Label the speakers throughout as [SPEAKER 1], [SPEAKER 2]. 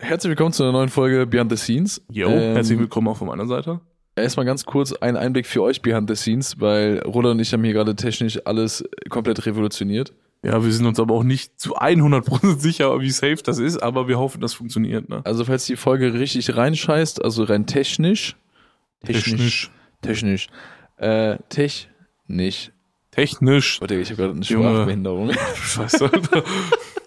[SPEAKER 1] Herzlich willkommen zu einer neuen Folge Behind the Scenes.
[SPEAKER 2] Jo,
[SPEAKER 1] Ähm,
[SPEAKER 2] herzlich willkommen auch von meiner Seite.
[SPEAKER 1] Erstmal ganz kurz ein Einblick für euch Behind the Scenes, weil Roland und ich haben hier gerade technisch alles komplett revolutioniert.
[SPEAKER 2] Ja, wir sind uns aber auch nicht zu 100% sicher, wie safe das ist, aber wir hoffen, das funktioniert. Ne?
[SPEAKER 1] Also falls die Folge richtig reinscheißt, also rein technisch, technisch, technisch, äh, technisch.
[SPEAKER 2] Technisch.
[SPEAKER 1] Warte, ich habe gerade eine. Sprachbehinderung.
[SPEAKER 2] Scheiße.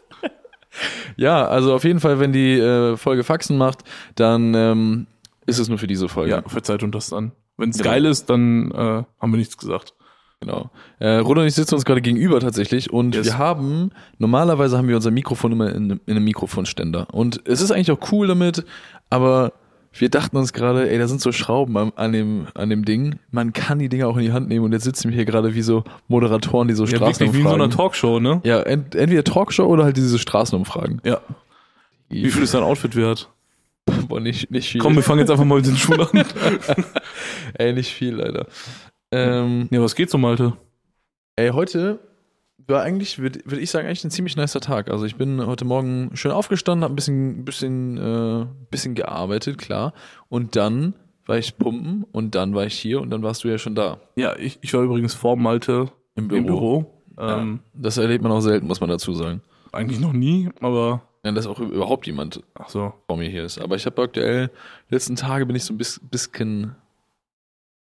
[SPEAKER 1] Ja, also auf jeden Fall, wenn die äh, Folge Faxen macht, dann ähm, ist es nur für diese Folge.
[SPEAKER 2] ja, verzeiht uns das dann. Wenn es
[SPEAKER 1] Ja.
[SPEAKER 2] geil ist, dann äh, haben wir nichts gesagt.
[SPEAKER 1] Genau. Äh, Roland und ich sitzen uns gerade gegenüber tatsächlich und
[SPEAKER 2] Yes.
[SPEAKER 1] wir haben, normalerweise haben wir unser Mikrofon immer in, in einem Mikrofonständer. Und es ist eigentlich auch cool damit, aber wir dachten uns gerade, ey, da sind so Schrauben am, an, dem, an dem Ding. Man kann die Dinger auch in die Hand nehmen und jetzt sitzen wir hier gerade wie so Moderatoren, die so
[SPEAKER 2] Ja, wirklich wie in so
[SPEAKER 1] Straßenumfragen.
[SPEAKER 2] einer Talkshow, ne?
[SPEAKER 1] ja, ent, entweder Talkshow oder halt diese Straßenumfragen.
[SPEAKER 2] Ja. Wie viel ist dein Outfit wert?
[SPEAKER 1] Boah, nicht, nicht viel.
[SPEAKER 2] Komm, wir fangen jetzt einfach mal mit den Schuhen an.
[SPEAKER 1] ey, nicht viel, leider. Ähm,
[SPEAKER 2] Ja, was geht so, Malte?
[SPEAKER 1] Ey, heute war eigentlich, würde würd ich sagen, eigentlich ein ziemlich nicer Tag. Also ich bin heute Morgen schön aufgestanden, habe ein bisschen, bisschen, äh, bisschen gearbeitet, klar. Und dann war ich pumpen und dann war ich hier und dann warst du ja schon da.
[SPEAKER 2] Ja, ich, ich war übrigens vor Malte
[SPEAKER 1] Im Büro.
[SPEAKER 2] im Büro.
[SPEAKER 1] Ja,
[SPEAKER 2] Ähm,
[SPEAKER 1] das erlebt man auch selten, muss man dazu sagen.
[SPEAKER 2] Eigentlich noch nie, aber
[SPEAKER 1] Ja, dass auch überhaupt jemand
[SPEAKER 2] ach so.
[SPEAKER 1] vor mir hier ist. Aber ich habe aktuell, die letzten Tage bin ich so ein bis- bisschen,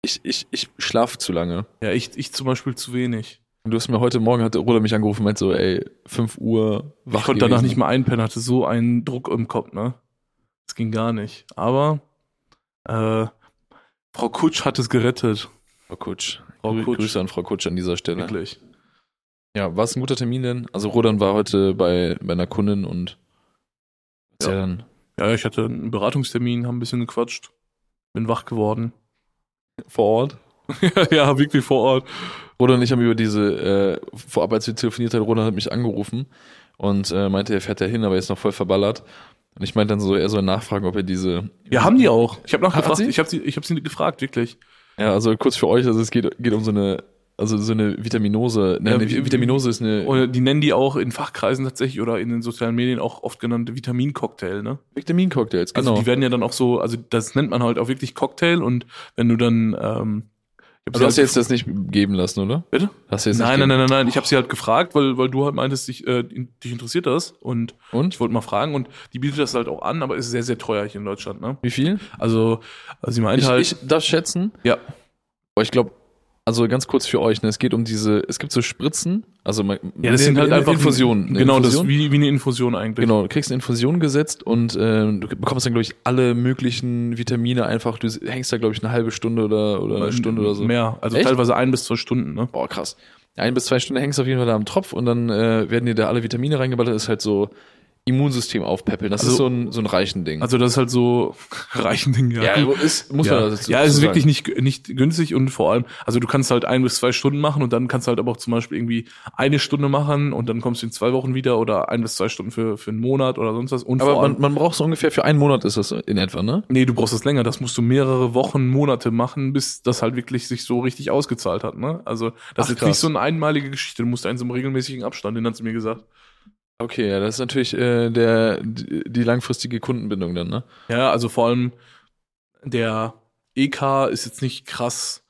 [SPEAKER 1] ich, ich, ich schlafe zu lange.
[SPEAKER 2] Ja, ich, ich zum Beispiel zu wenig.
[SPEAKER 1] Du hast mir heute Morgen, hat Roland mich angerufen und meint so, ey, 5 Uhr wach
[SPEAKER 2] Ich konnte danach nicht mehr einpennen, hatte so einen Druck im Kopf, ne? Das ging gar nicht. Aber äh, Frau Kutsch hat es gerettet.
[SPEAKER 1] Frau Kutsch.
[SPEAKER 2] Frau Kutsch.
[SPEAKER 1] Grüße an Frau Kutsch an dieser Stelle.
[SPEAKER 2] Wirklich.
[SPEAKER 1] Ja, war es ein guter Termin denn? Also Rodan war heute bei, bei einer Kundin und
[SPEAKER 2] ja
[SPEAKER 1] dann
[SPEAKER 2] Ja, ich hatte einen Beratungstermin, haben ein bisschen gequatscht. Bin wach geworden.
[SPEAKER 1] vor Ort.
[SPEAKER 2] ja, wirklich vor Ort.
[SPEAKER 1] Rodan und ich haben über diese, äh, vorab als wir telefoniert haben, Rodan hat mich angerufen und äh, meinte, er fährt da hin, aber er ist noch voll verballert. Und ich meinte dann so, er soll nachfragen, ob er diese.
[SPEAKER 2] Ja, haben die auch. Ich habe
[SPEAKER 1] Hat
[SPEAKER 2] nachgefragt.
[SPEAKER 1] sie?
[SPEAKER 2] Ich habe sie, ich habe sie gefragt, wirklich.
[SPEAKER 1] Ja, also kurz für euch, also es geht, geht um so eine, also so eine Vitaminose. Ne,
[SPEAKER 2] Ja,
[SPEAKER 1] eine Vitaminose ist eine
[SPEAKER 2] Oder die nennen die auch in Fachkreisen tatsächlich oder in den sozialen Medien auch oft genannte Vitamincocktail, ne?
[SPEAKER 1] Vitamincocktails,
[SPEAKER 2] Also
[SPEAKER 1] genau.
[SPEAKER 2] die werden ja dann auch so, also das nennt man halt auch wirklich Cocktail und wenn du dann ähm, sie
[SPEAKER 1] du hast
[SPEAKER 2] halt
[SPEAKER 1] jetzt das nicht geben lassen, oder?
[SPEAKER 2] Bitte?
[SPEAKER 1] Hast du jetzt
[SPEAKER 2] Nein, nein, nein, nein, nein. Ich habe sie halt gefragt, weil, weil du halt meintest, dich, äh, dich interessiert das und.
[SPEAKER 1] Und?
[SPEAKER 2] ich wollte mal fragen und die bietet das halt auch an, aber ist sehr, sehr teuer hier in Deutschland, ne?
[SPEAKER 1] Wie viel?
[SPEAKER 2] Also, also sie meinte
[SPEAKER 1] Ich,
[SPEAKER 2] halt,
[SPEAKER 1] ich darf schätzen,
[SPEAKER 2] ja,
[SPEAKER 1] Aber ich glaube, also ganz kurz für euch, ne, es geht um diese, es gibt so Spritzen, also man,
[SPEAKER 2] ja, das sind halt
[SPEAKER 1] eine
[SPEAKER 2] einfach
[SPEAKER 1] Infusionen. eine
[SPEAKER 2] Genau,
[SPEAKER 1] Infusion.
[SPEAKER 2] das wie, wie eine Infusion eigentlich.
[SPEAKER 1] Genau, du kriegst eine Infusion gesetzt und ähm, du bekommst dann, glaube ich, alle möglichen Vitamine einfach, du hängst da, glaube ich, eine halbe Stunde oder, oder eine Stunde oder so.
[SPEAKER 2] Mehr, also
[SPEAKER 1] Echt?
[SPEAKER 2] teilweise ein bis zwei Stunden, ne?
[SPEAKER 1] Boah, krass. Ein bis zwei Stunden hängst du auf jeden Fall da am Tropf und dann äh, werden dir da alle Vitamine reingeballert, das ist halt so Immunsystem aufpäppeln. Das
[SPEAKER 2] Also-
[SPEAKER 1] ist so ein, so ein reichen Ding.
[SPEAKER 2] Also das ist halt so reichen Ding, ja.
[SPEAKER 1] ja, ist, muss man
[SPEAKER 2] ja,
[SPEAKER 1] dazu
[SPEAKER 2] ja, es ist wirklich nicht, nicht günstig und vor allem, also du kannst halt ein bis zwei Stunden machen und dann kannst du halt aber auch zum Beispiel irgendwie eine Stunde machen und dann kommst du in zwei Wochen wieder oder ein bis zwei Stunden für, für einen Monat oder sonst was. Und
[SPEAKER 1] Aber
[SPEAKER 2] allem,
[SPEAKER 1] man, man braucht so ungefähr für einen Monat ist das in etwa, ne?
[SPEAKER 2] nee, du brauchst das länger, das musst du mehrere Wochen, Monate machen, bis das halt wirklich sich so richtig ausgezahlt hat, ne? Also das
[SPEAKER 1] Ach,
[SPEAKER 2] ist
[SPEAKER 1] krass.
[SPEAKER 2] nicht so eine einmalige Geschichte, du musst in so einem regelmäßigen Abstand, den hat sie mir gesagt.
[SPEAKER 1] Okay, ja, das ist natürlich äh, der, die, langfristige Kundenbindung dann, ne?
[SPEAKER 2] Ja, also vor allem der EK ist jetzt nicht krass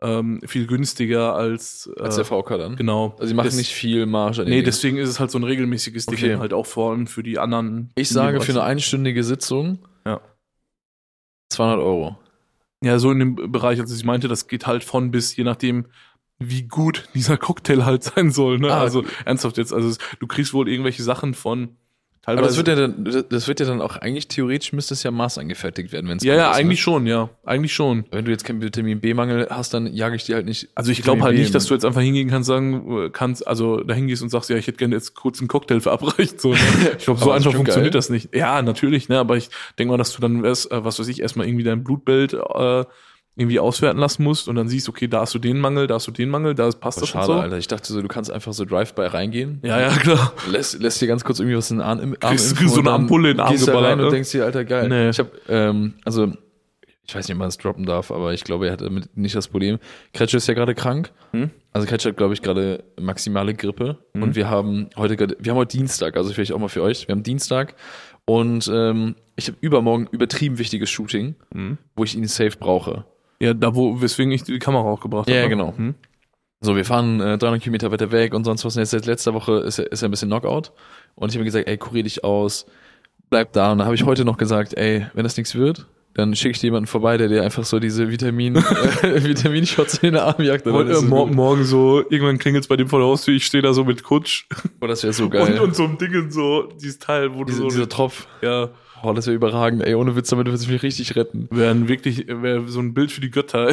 [SPEAKER 2] ähm, viel günstiger als, äh,
[SPEAKER 1] Als der VK dann.
[SPEAKER 2] Genau.
[SPEAKER 1] Also sie machen
[SPEAKER 2] Das-
[SPEAKER 1] nicht viel Marge.
[SPEAKER 2] Nee,
[SPEAKER 1] Dingen.
[SPEAKER 2] deswegen ist es halt so ein regelmäßiges Ding,
[SPEAKER 1] Okay.
[SPEAKER 2] halt auch vor allem für die anderen.
[SPEAKER 1] Ich sage für eine einstündige Sitzung
[SPEAKER 2] Ja.
[SPEAKER 1] 200 Euro.
[SPEAKER 2] Ja, so in dem Bereich, also ich meinte, das geht halt von bis, je nachdem, wie gut dieser Cocktail halt sein soll. Ne?
[SPEAKER 1] Ah,
[SPEAKER 2] also ernsthaft jetzt, also du kriegst wohl irgendwelche Sachen von teilweise.
[SPEAKER 1] Aber das wird ja dann, das wird ja dann auch eigentlich theoretisch müsste es ja Maß angefertigt werden, wenn es
[SPEAKER 2] ja, ja,
[SPEAKER 1] ist,
[SPEAKER 2] eigentlich
[SPEAKER 1] Ne?
[SPEAKER 2] schon, ja, eigentlich schon.
[SPEAKER 1] Wenn du jetzt keinen Vitamin B-Mangel hast, dann jage ich dir halt nicht.
[SPEAKER 2] Also ich glaube halt
[SPEAKER 1] B
[SPEAKER 2] nicht, dass du jetzt einfach hingehen kannst, sagen äh, kannst, also da hingehst und sagst, ja, ich hätte gerne jetzt kurz einen Cocktail verabreicht. So, ne? Ich glaube, so einfach funktioniert
[SPEAKER 1] geil.
[SPEAKER 2] das nicht. Ja, natürlich, ne, aber ich denke mal, dass du dann äh, was weiß ich, erstmal irgendwie dein Blutbild äh, irgendwie auswerten lassen musst und dann siehst, okay, da hast du den Mangel, da hast du den Mangel, da passt
[SPEAKER 1] Oh,
[SPEAKER 2] das
[SPEAKER 1] schade,
[SPEAKER 2] und so.
[SPEAKER 1] Alter. Ich dachte so, du kannst einfach so Drive-by reingehen.
[SPEAKER 2] Ja, ja, klar.
[SPEAKER 1] Lässt, lässt dir ganz kurz irgendwie was in den Arm, im Arm
[SPEAKER 2] Kriegst- so eine Ampulle in den Arm
[SPEAKER 1] gehst rein
[SPEAKER 2] geballert,
[SPEAKER 1] und
[SPEAKER 2] ne?
[SPEAKER 1] denkst dir, Alter, geil.
[SPEAKER 2] Nee.
[SPEAKER 1] Ich habe, ähm, also, ich weiß nicht, ob man es droppen darf, aber ich glaube, er hat damit nicht das Problem. Kretsche ist ja gerade krank.
[SPEAKER 2] Hm?
[SPEAKER 1] Also Kretsche hat, glaube ich, gerade maximale Grippe.
[SPEAKER 2] Mhm.
[SPEAKER 1] Und wir haben heute, gerade- wir haben heute Dienstag, also vielleicht auch mal für euch. Wir haben Dienstag Und ähm, ich habe übermorgen übertrieben wichtiges Shooting,
[SPEAKER 2] Mhm.
[SPEAKER 1] wo ich ihn safe brauche.
[SPEAKER 2] Ja, da wo, weswegen ich die Kamera auch gebracht
[SPEAKER 1] Ja,
[SPEAKER 2] habe.
[SPEAKER 1] genau.
[SPEAKER 2] Mhm.
[SPEAKER 1] So, wir fahren äh, 300 Kilometer weiter weg und sonst was. Und jetzt seit letzter Woche ist er, ist er ein bisschen Knockout. Und ich habe mir gesagt, ey, kurier dich aus, bleib da. Und da habe ich heute noch gesagt, ey, wenn das nichts wird, dann schicke ich dir jemanden vorbei, der dir einfach so diese Vitamin, äh, Vitaminshots in den Arm jagt. und ist
[SPEAKER 2] äh,
[SPEAKER 1] es
[SPEAKER 2] mor
[SPEAKER 1] gut.
[SPEAKER 2] morgen so, irgendwann klingelt's bei dem vor der Haustür, ich stehe da so mit Kutsch
[SPEAKER 1] Boah, das wäre so
[SPEAKER 2] und,
[SPEAKER 1] geil.
[SPEAKER 2] und so einem Ding so, dieses Teil, wo du
[SPEAKER 1] diese,
[SPEAKER 2] so,
[SPEAKER 1] dieser Tropf.
[SPEAKER 2] ja,
[SPEAKER 1] Oh, das wäre überragend. Ey, ohne Witz, damit würde es mich richtig retten.
[SPEAKER 2] wäre wirklich, wäre so ein Bild für die Götter.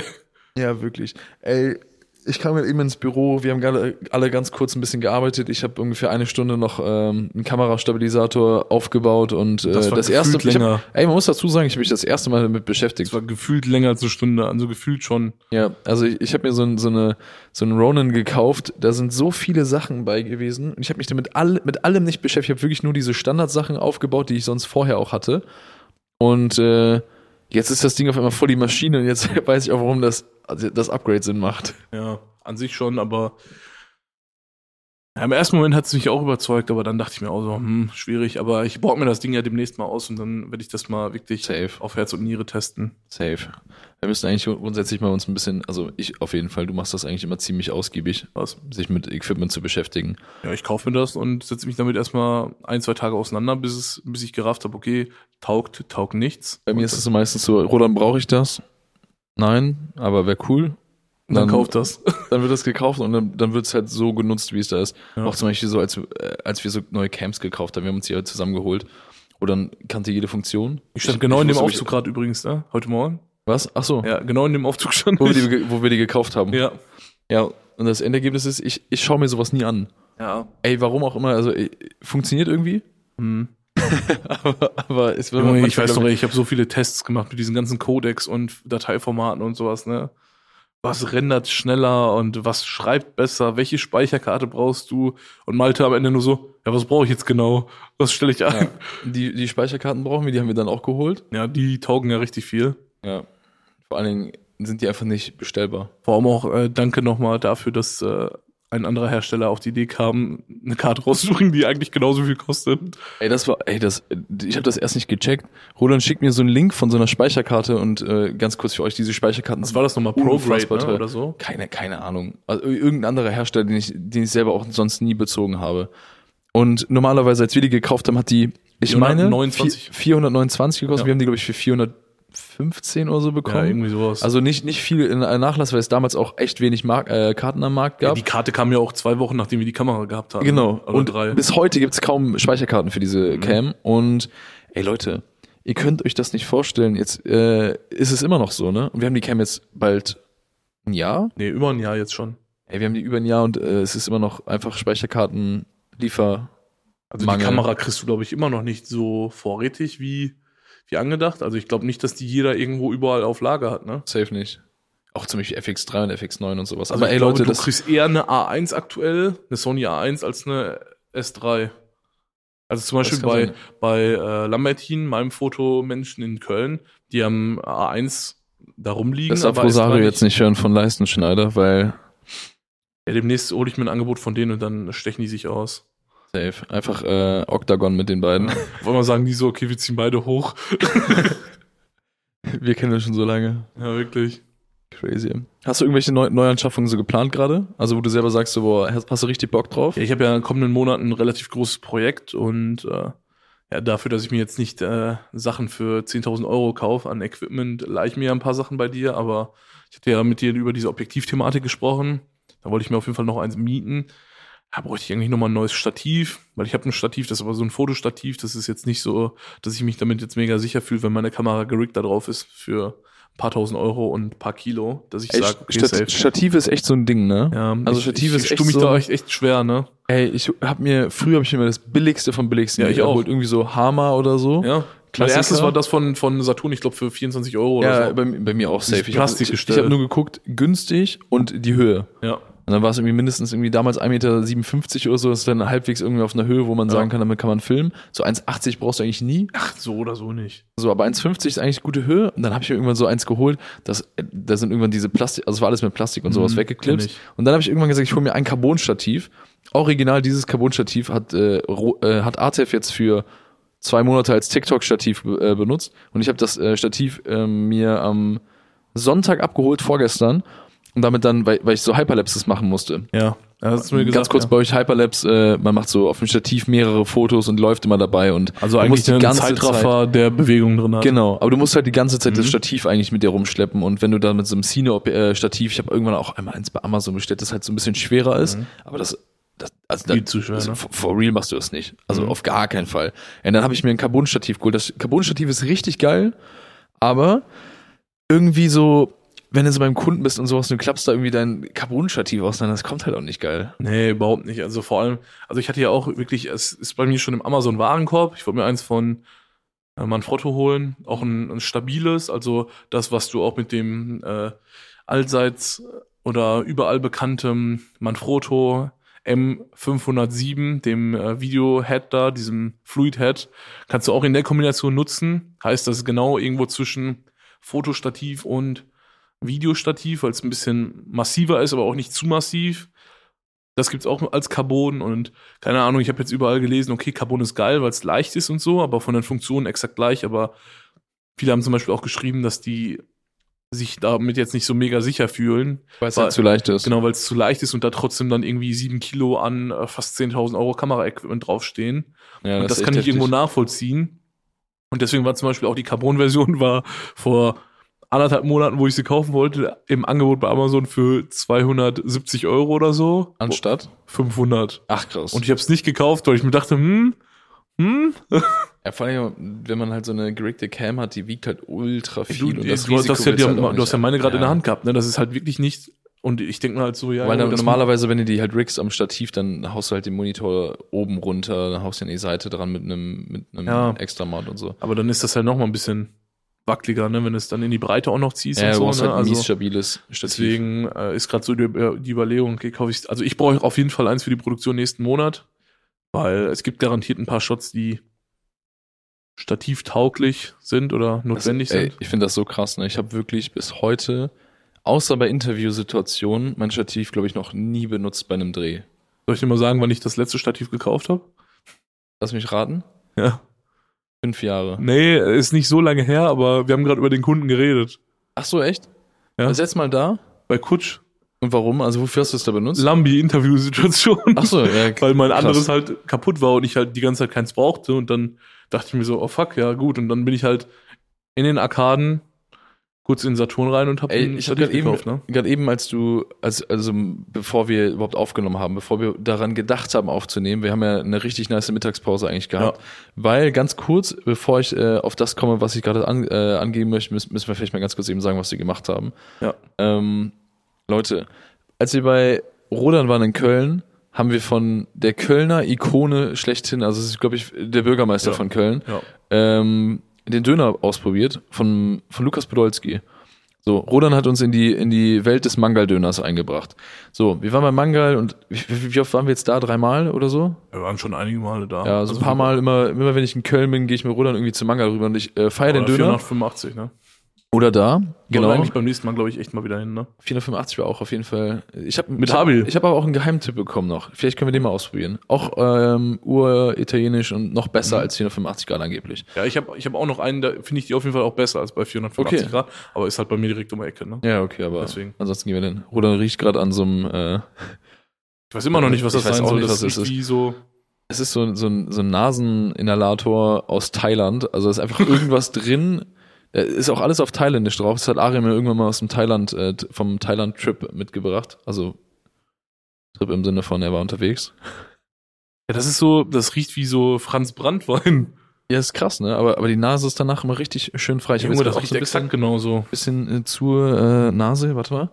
[SPEAKER 1] Ja, wirklich. Ey, ich kam halt eben ins Büro, wir haben alle, alle ganz kurz ein bisschen gearbeitet. Ich habe ungefähr eine Stunde noch ähm, einen Kamerastabilisator aufgebaut und äh,
[SPEAKER 2] Das war
[SPEAKER 1] das erste
[SPEAKER 2] länger.
[SPEAKER 1] Hab, ey, man muss dazu sagen, ich habe mich das erste Mal damit beschäftigt.
[SPEAKER 2] Das war gefühlt länger als eine Stunde, also gefühlt schon.
[SPEAKER 1] Ja, also ich, ich habe mir so, ein, so eine so einen Ronin gekauft. Da sind so viele Sachen bei gewesen. Und ich habe mich damit all, mit allem nicht beschäftigt. Ich habe wirklich nur diese Standardsachen aufgebaut, die ich sonst vorher auch hatte. Und äh, jetzt ist das Ding auf einmal voll die Maschine und jetzt weiß ich auch, warum das, das Upgrade Sinn macht.
[SPEAKER 2] Ja, an sich schon, aber ja, im ersten Moment hat es mich auch überzeugt, aber dann dachte ich mir auch so, hm, schwierig, aber ich borg mir das Ding ja demnächst mal aus und dann werde ich das mal wirklich
[SPEAKER 1] Safe.
[SPEAKER 2] auf Herz und Niere testen.
[SPEAKER 1] Safe. Wir müssen eigentlich grundsätzlich mal uns ein bisschen, also ich auf jeden Fall, du machst das eigentlich immer ziemlich ausgiebig,
[SPEAKER 2] Was?
[SPEAKER 1] sich mit Equipment zu beschäftigen.
[SPEAKER 2] Ja, ich kaufe mir das und setze mich damit erstmal ein, zwei Tage auseinander, bis es, bis ich gerafft habe, okay, taugt, taugt nichts.
[SPEAKER 1] Bei mir ist es meistens so, Roland, brauche ich das? Nein, aber wäre cool.
[SPEAKER 2] dann, dann kauft das.
[SPEAKER 1] Dann wird das gekauft und dann, dann wird es halt so genutzt, wie es da ist.
[SPEAKER 2] Ja.
[SPEAKER 1] Auch zum Beispiel so, als, äh, als wir so neue Camps gekauft haben, wir haben uns die halt zusammengeholt. Und dann kannte jede Funktion.
[SPEAKER 2] Ich stand genau in dem Aufzug gerade übrigens, ne? Heute Morgen.
[SPEAKER 1] Was? Ach so,
[SPEAKER 2] Ja, genau in dem Aufzug stand
[SPEAKER 1] wo, wir
[SPEAKER 2] ich.
[SPEAKER 1] die, wo wir die gekauft haben.
[SPEAKER 2] Ja.
[SPEAKER 1] ja. Und das Endergebnis ist, ich, ich schaue mir sowas nie an.
[SPEAKER 2] Ja.
[SPEAKER 1] Ey, warum auch immer, also äh, funktioniert irgendwie,
[SPEAKER 2] Hm.
[SPEAKER 1] aber, aber es wird
[SPEAKER 2] ich weiß noch, ich habe so viele Tests gemacht mit diesen ganzen Codecs und Dateiformaten und sowas, ne? Was rendert schneller und was schreibt besser? Welche Speicherkarte brauchst du? Und Malte am Ende nur so, ja, was brauche ich jetzt genau? Was stelle ich ein?
[SPEAKER 1] Ja. Die, die Speicherkarten brauchen wir, die haben wir dann auch geholt.
[SPEAKER 2] Ja. die taugen ja richtig viel.
[SPEAKER 1] Ja. Vor allen Dingen sind die einfach nicht bestellbar.
[SPEAKER 2] Vor allem auch äh, danke nochmal dafür, dass äh, ein anderer Hersteller auf die Idee kam, eine Karte rauszusuchen, die eigentlich genauso viel kostet.
[SPEAKER 1] Ey, das war, ey, das, ich habe das erst nicht gecheckt. Roland schickt mir so einen Link von so einer Speicherkarte und äh, ganz kurz für euch, diese Speicherkarten.
[SPEAKER 2] Was war das nochmal? ProGrade ne? oder so?
[SPEAKER 1] Keine, keine Ahnung. Also irgendein anderer Hersteller, den ich, den ich selber auch sonst nie bezogen habe. Und normalerweise, als wir die gekauft haben, hat die, ich meine,
[SPEAKER 2] 429.
[SPEAKER 1] 429 gekostet.
[SPEAKER 2] Ja.
[SPEAKER 1] Wir haben die, glaube ich, für 415 oder so
[SPEAKER 2] Ja,
[SPEAKER 1] bekommen.
[SPEAKER 2] irgendwie sowas.
[SPEAKER 1] also nicht, nicht viel in äh, Nachlass, weil es damals auch echt wenig Mark, äh, Karten am Markt
[SPEAKER 2] ja,
[SPEAKER 1] gab.
[SPEAKER 2] die Karte kam ja auch zwei Wochen, nachdem wir die Kamera gehabt haben.
[SPEAKER 1] Genau.
[SPEAKER 2] Oder
[SPEAKER 1] und
[SPEAKER 2] drei.
[SPEAKER 1] bis heute gibt's kaum Speicherkarten für diese
[SPEAKER 2] Mhm.
[SPEAKER 1] Cam. Und ey Leute, ihr könnt euch das nicht vorstellen. Jetzt äh, ist es immer noch so, ne? Und wir haben die Cam jetzt bald ein Jahr.
[SPEAKER 2] Nee, über ein Jahr jetzt schon.
[SPEAKER 1] Ey, wir haben die über ein Jahr und äh, es ist immer noch einfach Speicherkarten Liefer.
[SPEAKER 2] Also die Kamera kriegst du, glaube ich, immer noch nicht so vorrätig wie, wie angedacht. Also ich glaube nicht, dass die jeder irgendwo überall auf Lager hat, ne?
[SPEAKER 1] Safe nicht. Auch Beispiel FX3 und FX9 und sowas.
[SPEAKER 2] Also
[SPEAKER 1] Aber
[SPEAKER 2] ich
[SPEAKER 1] ey
[SPEAKER 2] glaube,
[SPEAKER 1] Leute,
[SPEAKER 2] du
[SPEAKER 1] das,
[SPEAKER 2] kriegst eher eine A1 aktuell, eine Sony A1 als eine S3. Also zum Beispiel bei,
[SPEAKER 1] sein.
[SPEAKER 2] bei äh, Lambertin, meinem Fotomenschen in Köln, die haben A1 da rumliegen.
[SPEAKER 1] das darf
[SPEAKER 2] aber S3
[SPEAKER 1] Rosario jetzt nicht hören von Leistenschneider, weil
[SPEAKER 2] Ja, demnächst hole ich mir ein Angebot von denen und dann stechen die sich aus.
[SPEAKER 1] Safe. Einfach äh, Octagon mit den beiden.
[SPEAKER 2] Wollen wir sagen, die so, okay, wir ziehen beide hoch.
[SPEAKER 1] Wir kennen uns schon so lange.
[SPEAKER 2] Ja, wirklich.
[SPEAKER 1] Crazy. Hast du irgendwelche Neu Neuanschaffungen so geplant gerade? Also wo du selber sagst, so, boah, hast, hast du richtig Bock drauf?
[SPEAKER 2] Ja, ich habe ja in den kommenden Monaten ein relativ großes Projekt und äh, ja, dafür, dass ich mir jetzt nicht äh, Sachen für 10.000 Euro kaufe an Equipment, leih ich mir ja ein paar Sachen bei dir, aber ich hatte ja mit dir über diese Objektivthematik gesprochen. Da wollte ich mir auf jeden Fall noch eins mieten. Da bräuchte ich eigentlich nochmal ein neues Stativ, weil ich habe ein Stativ, das ist aber so ein Fotostativ, das ist jetzt nicht so, dass ich mich damit jetzt mega sicher fühle, wenn meine Kamera gerickt da drauf ist für ein paar tausend Euro und ein paar Kilo, dass ich sage, okay,
[SPEAKER 1] Stat
[SPEAKER 2] safe.
[SPEAKER 1] Stativ ist echt so ein Ding, ne?
[SPEAKER 2] Ja,
[SPEAKER 1] Also
[SPEAKER 2] ich,
[SPEAKER 1] Stativ
[SPEAKER 2] ich
[SPEAKER 1] ist echt
[SPEAKER 2] mich
[SPEAKER 1] so-
[SPEAKER 2] da echt, echt schwer, ne?
[SPEAKER 1] Ey, ich hab mir, früher habe ich mir immer das billigste vom billigsten
[SPEAKER 2] Ja, ich auch.
[SPEAKER 1] geholt. Irgendwie so Hama oder so.
[SPEAKER 2] Ja.
[SPEAKER 1] Klassiker.
[SPEAKER 2] erstes war das von, von Saturn, ich glaube, für 24 Euro oder
[SPEAKER 1] Ja,
[SPEAKER 2] so.
[SPEAKER 1] bei, bei mir auch safe. Ich habe ich, ich
[SPEAKER 2] gestellt.
[SPEAKER 1] hab nur geguckt, günstig und die Höhe.
[SPEAKER 2] Ja.
[SPEAKER 1] Und dann war es irgendwie mindestens irgendwie damals 1,57 Meter oder so, das ist dann halbwegs irgendwie auf einer Höhe, wo man
[SPEAKER 2] Ja.
[SPEAKER 1] sagen kann, damit kann man filmen. So 1,80 brauchst du eigentlich nie.
[SPEAKER 2] Ach, so oder so nicht.
[SPEAKER 1] So, aber 1,50 ist eigentlich gute Höhe. Und dann habe ich mir irgendwann so eins geholt. Das, da sind irgendwann diese Plastik, also es war alles mit Plastik und sowas
[SPEAKER 2] Mhm, ich.
[SPEAKER 1] Und dann habe ich irgendwann gesagt, ich hole mir ein Carbon-Stativ. Original dieses Carbon-Stativ hat, äh, äh, hat ATEF jetzt für zwei Monate als TikTok-Stativ äh, benutzt und ich habe das äh, Stativ äh, mir am Sonntag abgeholt, vorgestern und damit dann, weil, weil ich so Hyperlapses machen musste.
[SPEAKER 2] Ja. ja hast du mir gesagt,
[SPEAKER 1] Ganz kurz
[SPEAKER 2] ja.
[SPEAKER 1] bei euch Hyperlapse, äh, man macht so auf dem Stativ mehrere Fotos und läuft immer dabei und
[SPEAKER 2] Also eigentlich
[SPEAKER 1] musst die ganze
[SPEAKER 2] Zeitraffer, der Bewegung drin hat.
[SPEAKER 1] Genau, aber du musst halt die ganze Zeit das
[SPEAKER 2] Mhm.
[SPEAKER 1] Stativ eigentlich mit dir rumschleppen und wenn du da mit so einem Cine-Stativ, ich habe irgendwann auch einmal eins bei Amazon bestellt, das halt so ein bisschen schwerer ist, aber das, das also
[SPEAKER 2] Mhm. Viel
[SPEAKER 1] das,
[SPEAKER 2] zu schwer,
[SPEAKER 1] also
[SPEAKER 2] ne?
[SPEAKER 1] for, for real machst du das nicht. Also
[SPEAKER 2] Mhm.
[SPEAKER 1] auf gar keinen Fall. Und dann habe ich mir ein Carbon-Stativ geholt. Das Carbon-Stativ ist richtig geil, aber irgendwie so, wenn du so beim Kunden bist und sowas, du klappst da irgendwie dein Carbon-Stativ aus, dann das kommt halt auch nicht geil.
[SPEAKER 2] Nee, überhaupt nicht. Also vor allem, also ich hatte ja auch wirklich, es ist bei mir schon im Amazon-Warenkorb. Ich wollte mir eins von äh, Manfrotto holen, auch ein, ein stabiles, also das, was du auch mit dem äh, allseits oder überall bekanntem Manfrotto M507, dem äh, Video-Head da, diesem Fluid-Head, kannst du auch in der Kombination nutzen. Heißt, das ist genau irgendwo zwischen Fotostativ und Videostativ, weil es ein bisschen massiver ist, aber auch nicht zu massiv. Das gibt's auch als Carbon und keine Ahnung, ich habe jetzt überall gelesen, okay, Carbon ist geil, weil es leicht ist und so, aber von den Funktionen exakt gleich. Aber viele haben zum Beispiel auch geschrieben, dass die sich damit jetzt nicht so mega sicher fühlen.
[SPEAKER 1] Weil es halt zu leicht ist.
[SPEAKER 2] Genau, weil es zu leicht ist und da trotzdem dann irgendwie sieben Kilo an äh, fast 10.000 Euro Kameraequipment draufstehen.
[SPEAKER 1] Ja,
[SPEAKER 2] und das,
[SPEAKER 1] ist
[SPEAKER 2] kann ich irgendwo nachvollziehen. Und deswegen war zum Beispiel auch die Carbon-Version war vor anderthalb Monaten, wo ich sie kaufen wollte, im Angebot bei Amazon für 270 Euro oder so.
[SPEAKER 1] Anstatt?
[SPEAKER 2] 500.
[SPEAKER 1] Ach krass.
[SPEAKER 2] Und ich habe es nicht gekauft, weil ich mir dachte, hm, hm,
[SPEAKER 1] Ja, vor allem, wenn man halt so eine geriggte Cam hat, die wiegt halt ultra viel.
[SPEAKER 2] du,
[SPEAKER 1] und das
[SPEAKER 2] du,
[SPEAKER 1] Risiko
[SPEAKER 2] hast ja, die,
[SPEAKER 1] halt
[SPEAKER 2] du hast ja meine gerade in der
[SPEAKER 1] Ja.
[SPEAKER 2] Hand gehabt, ne? Das ist halt wirklich nicht. Und ich denke mir halt so, ja,
[SPEAKER 1] Weil dann
[SPEAKER 2] das-
[SPEAKER 1] normalerweise, wenn du die halt riggst am Stativ, dann haust du halt den Monitor oben runter, dann haust du an die Seite dran mit einem, mit einem
[SPEAKER 2] Ja.
[SPEAKER 1] extra Mount und so.
[SPEAKER 2] Aber dann ist das halt noch mal ein bisschen wackeliger, ne? Wenn du es dann in die Breite auch noch ziehst
[SPEAKER 1] Ja,
[SPEAKER 2] und
[SPEAKER 1] du
[SPEAKER 2] so. Ne?
[SPEAKER 1] halt
[SPEAKER 2] Also,
[SPEAKER 1] mies stabiles Stativ.
[SPEAKER 2] deswegen äh, ist gerade so die, die Überlegung, okay, kaufe ich Also ich brauche auf jeden Fall eins für die Produktion nächsten Monat, weil es gibt garantiert ein paar Shots, die stativtauglich sind oder notwendig
[SPEAKER 1] also, ey,
[SPEAKER 2] sind.
[SPEAKER 1] ich finde das so krass, ne? Ich habe wirklich bis heute, außer bei Interviewsituationen, mein Stativ, glaube ich, noch nie benutzt bei einem Dreh.
[SPEAKER 2] Soll ich dir mal sagen, wann ich das letzte Stativ gekauft habe?
[SPEAKER 1] Lass mich raten.
[SPEAKER 2] Ja.
[SPEAKER 1] Fünf Jahre.
[SPEAKER 2] Nee, ist nicht so lange her, aber wir haben gerade über den Kunden geredet.
[SPEAKER 1] Ach so, echt?
[SPEAKER 2] Ja.
[SPEAKER 1] Das letzte Mal da?
[SPEAKER 2] Bei Kutsch.
[SPEAKER 1] Und warum? Also wofür hast du es da benutzt?
[SPEAKER 2] Lambi-Interviewsituation.
[SPEAKER 1] Ach so, ja.
[SPEAKER 2] weil mein
[SPEAKER 1] krass.
[SPEAKER 2] anderes halt kaputt war und ich halt die ganze Zeit keins brauchte und dann dachte ich mir so, oh fuck, ja gut und dann bin ich halt in den Arkaden kurz in den Saturn rein und hab
[SPEAKER 1] Ey,
[SPEAKER 2] ein
[SPEAKER 1] ich habe
[SPEAKER 2] Stativ
[SPEAKER 1] gerade eben,
[SPEAKER 2] gekauft, ne?
[SPEAKER 1] gerade eben, als du, als, also bevor wir überhaupt aufgenommen haben, bevor wir daran gedacht haben aufzunehmen, wir haben ja eine richtig nice Mittagspause eigentlich gehabt, weil ganz kurz, bevor ich äh, auf das komme, was ich gerade an, äh, angeben möchte, müssen, müssen wir vielleicht mal ganz kurz eben sagen, was wir gemacht haben.
[SPEAKER 2] Ja.
[SPEAKER 1] Ähm, Leute, als wir bei Rodan waren in Köln, haben wir von der Kölner Ikone schlechthin, also es ist, glaube ich, der Bürgermeister
[SPEAKER 2] Ja.
[SPEAKER 1] von Köln,
[SPEAKER 2] Ja.
[SPEAKER 1] ähm, den Döner ausprobiert von, von Lukas Podolski. So, Rodan hat uns in die, in die Welt des Mangal-Döners eingebracht. So, wir waren beim Mangal und wie, wie oft waren wir jetzt da? Dreimal oder so?
[SPEAKER 2] Wir waren schon einige Male da.
[SPEAKER 1] Ja, so ein paar Mal immer, immer wenn ich in Köln bin, gehe ich mit Rodan irgendwie zum Mangal rüber und ich äh, feiere den Döner.
[SPEAKER 2] 485, ne?
[SPEAKER 1] Oder da,
[SPEAKER 2] Genau.
[SPEAKER 1] genau.
[SPEAKER 2] eigentlich beim nächsten Mal, glaube ich, echt mal wieder hin, ne?
[SPEAKER 1] 485 war auch auf jeden Fall. Ich habe
[SPEAKER 2] Mit Habil.
[SPEAKER 1] Ich habe aber auch einen Geheimtipp bekommen noch. Vielleicht können wir den mal ausprobieren. Auch ähm, uritalienisch und noch besser
[SPEAKER 2] Mhm.
[SPEAKER 1] als 485 Grad angeblich.
[SPEAKER 2] Ja, ich habe ich hab auch noch einen, da finde ich die auf jeden Fall auch besser als bei 485
[SPEAKER 1] Okay.
[SPEAKER 2] Grad, aber ist halt bei mir direkt um die Ecke, ne?
[SPEAKER 1] Ja, okay, aber
[SPEAKER 2] Deswegen.
[SPEAKER 1] ansonsten gehen wir denn. Rodan riecht gerade an so einem äh,
[SPEAKER 2] Ich weiß immer noch nicht, was das sein soll.
[SPEAKER 1] nicht,
[SPEAKER 2] das
[SPEAKER 1] was ist.
[SPEAKER 2] wie so.
[SPEAKER 1] Es ist so, so ein, so ein Naseninhalator aus Thailand. Also ist einfach irgendwas drin. Äh, Ist auch alles auf Thailändisch drauf. Das hat Ari mir irgendwann mal aus dem Thailand, äh, vom Thailand-Trip mitgebracht. Also Trip im Sinne von, er war unterwegs.
[SPEAKER 2] Ja, das ist so, das riecht wie so Franz Brandwein.
[SPEAKER 1] Ja, ist krass, ne? Aber, aber die Nase ist danach immer richtig schön frei. Ich
[SPEAKER 2] Junge, das
[SPEAKER 1] auch
[SPEAKER 2] riecht
[SPEAKER 1] so ein bisschen,
[SPEAKER 2] exakt genauso.
[SPEAKER 1] bisschen äh, zur äh, Nase. Warte mal.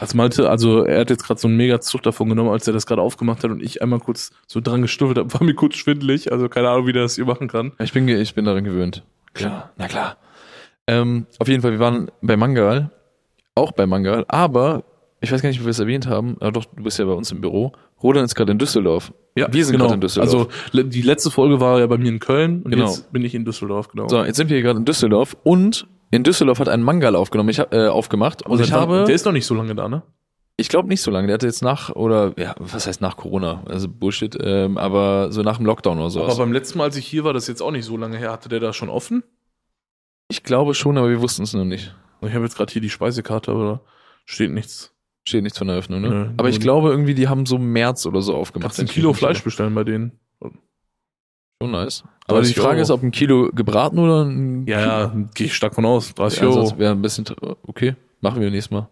[SPEAKER 2] Als Malte, also er hat jetzt gerade so einen mega Zug davon genommen, als er das gerade aufgemacht hat und ich einmal kurz so dran gestuffelt habe, war mir kurz schwindelig. Also keine Ahnung, wie der das hier machen kann.
[SPEAKER 1] Ja, Ich bin, ich bin daran gewöhnt. Klar, na klar. Ähm, auf jeden Fall, wir waren bei Mangal, auch bei Mangal, aber ich weiß gar nicht, ob wir es erwähnt haben, aber doch, du bist ja bei uns im Büro. Rodan ist gerade in Düsseldorf. wir sind gerade in Düsseldorf.
[SPEAKER 2] Also die letzte Folge war ja bei mir in Köln und
[SPEAKER 1] Genau.
[SPEAKER 2] jetzt bin ich in Düsseldorf, genau.
[SPEAKER 1] so, jetzt sind wir hier gerade in Düsseldorf und in Düsseldorf hat ein Mangal aufgenommen, ich hab, äh, aufgemacht und
[SPEAKER 2] Aber
[SPEAKER 1] ich
[SPEAKER 2] seit wann-
[SPEAKER 1] habe,
[SPEAKER 2] der ist noch nicht so lange da, ne?
[SPEAKER 1] Ich glaube nicht so lange. Der hatte jetzt nach, oder ja, was heißt nach Corona? Also Bullshit, ähm, aber so nach dem Lockdown oder sowas.
[SPEAKER 2] Aber beim letzten Mal, als ich hier war, das ist jetzt auch nicht so lange her, hatte der da schon offen?
[SPEAKER 1] ich glaube schon, aber wir wussten es noch nicht.
[SPEAKER 2] Ich habe jetzt gerade hier die Speisekarte, aber da steht nichts.
[SPEAKER 1] Steht nichts von der Eröffnung, ne?
[SPEAKER 2] Nö,
[SPEAKER 1] aber ich glaube irgendwie, die haben so März oder so aufgemacht.
[SPEAKER 2] Kannst ein
[SPEAKER 1] ich
[SPEAKER 2] Kilo Fleisch bestellen bei denen.
[SPEAKER 1] Schon nice. Aber die
[SPEAKER 2] 30
[SPEAKER 1] Frage
[SPEAKER 2] Euro.
[SPEAKER 1] ist, ob ein Kilo gebraten oder ein
[SPEAKER 2] Ja, ja, gehe ich stark von aus. 30
[SPEAKER 1] Ja,
[SPEAKER 2] Euro.
[SPEAKER 1] wäre ein bisschen, okay, machen wir nächstes Mal.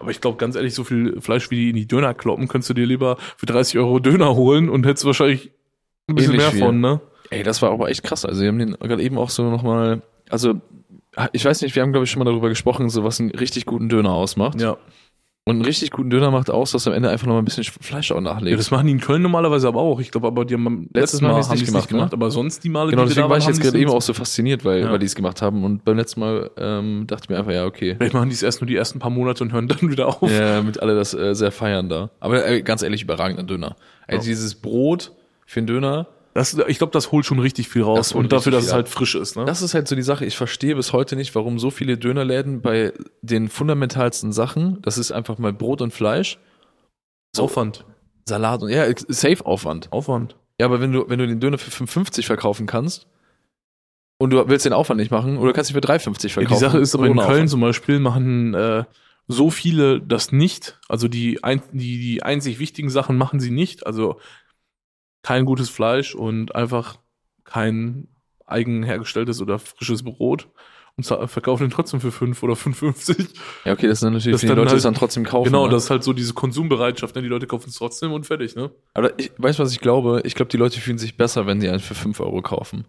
[SPEAKER 2] Aber ich glaube, ganz ehrlich, so viel Fleisch wie die in die Döner kloppen, könntest du dir lieber für 30 Euro Döner holen und hättest wahrscheinlich ein bisschen
[SPEAKER 1] Ähnlich
[SPEAKER 2] mehr
[SPEAKER 1] viel.
[SPEAKER 2] von, ne?
[SPEAKER 1] Ey, das war aber echt krass. Also, wir haben den gerade eben auch so nochmal, also, ich weiß nicht, wir haben, glaube ich, schon mal darüber gesprochen, so was einen richtig guten Döner ausmacht.
[SPEAKER 2] Ja.
[SPEAKER 1] Und einen richtig guten Döner macht aus, dass am Ende einfach nochmal ein bisschen Fleisch auch nachlegst.
[SPEAKER 2] ja, das machen die in Köln normalerweise aber auch. Ich glaube, aber die haben beim letzten
[SPEAKER 1] Mal
[SPEAKER 2] Mal,
[SPEAKER 1] haben
[SPEAKER 2] die es
[SPEAKER 1] gemacht,
[SPEAKER 2] nicht gemacht.
[SPEAKER 1] ne?
[SPEAKER 2] Aber sonst die Male,
[SPEAKER 1] genau,
[SPEAKER 2] die
[SPEAKER 1] deswegen
[SPEAKER 2] da
[SPEAKER 1] war ich jetzt gerade eben auch so fasziniert, weil,
[SPEAKER 2] Ja.
[SPEAKER 1] weil die es gemacht haben. Und beim letzten Mal ähm, dachte ich mir einfach, ja, okay.
[SPEAKER 2] Vielleicht machen die es erst nur die ersten paar Monate und hören dann wieder auf.
[SPEAKER 1] Ja, mit alle das äh, sehr feiern da. Aber äh, ganz ehrlich, überragender Döner. Also
[SPEAKER 2] Ja.
[SPEAKER 1] dieses Brot für einen Döner,
[SPEAKER 2] Das, ich glaube, das holt schon richtig viel raus. Und dafür, dass es halt frisch ist, ne?
[SPEAKER 1] Das ist halt so die Sache. Ich verstehe bis heute nicht, warum so viele Dönerläden bei den fundamentalsten Sachen, das ist einfach mal Brot und Fleisch,
[SPEAKER 2] Aufwand.
[SPEAKER 1] Salat und ja, safe Aufwand.
[SPEAKER 2] Aufwand.
[SPEAKER 1] Ja, aber wenn du wenn du den Döner für 5,50 verkaufen kannst und du willst den Aufwand nicht machen oder kannst ihn für 3,50
[SPEAKER 2] Ja,
[SPEAKER 1] verkaufen.
[SPEAKER 2] die Sache ist aber in Köln
[SPEAKER 1] Aufwand.
[SPEAKER 2] zum Beispiel machen äh, so viele das nicht. Also die, ein, die, die einzig wichtigen Sachen machen sie nicht. Also kein gutes Fleisch und einfach kein eigen hergestelltes oder frisches Brot und verkaufen den trotzdem für 5 oder 5,50.
[SPEAKER 1] Ja, okay, das ist dann natürlich
[SPEAKER 2] Das
[SPEAKER 1] die Leute, die
[SPEAKER 2] halt-
[SPEAKER 1] es dann trotzdem kaufen.
[SPEAKER 2] Genau,
[SPEAKER 1] ne?
[SPEAKER 2] das ist halt so diese Konsumbereitschaft. Ne? Die Leute kaufen es trotzdem und fertig, ne?
[SPEAKER 1] Aber ich weiß, was ich glaube. Ich glaube, die Leute fühlen sich besser, wenn sie einen für 5 Euro kaufen.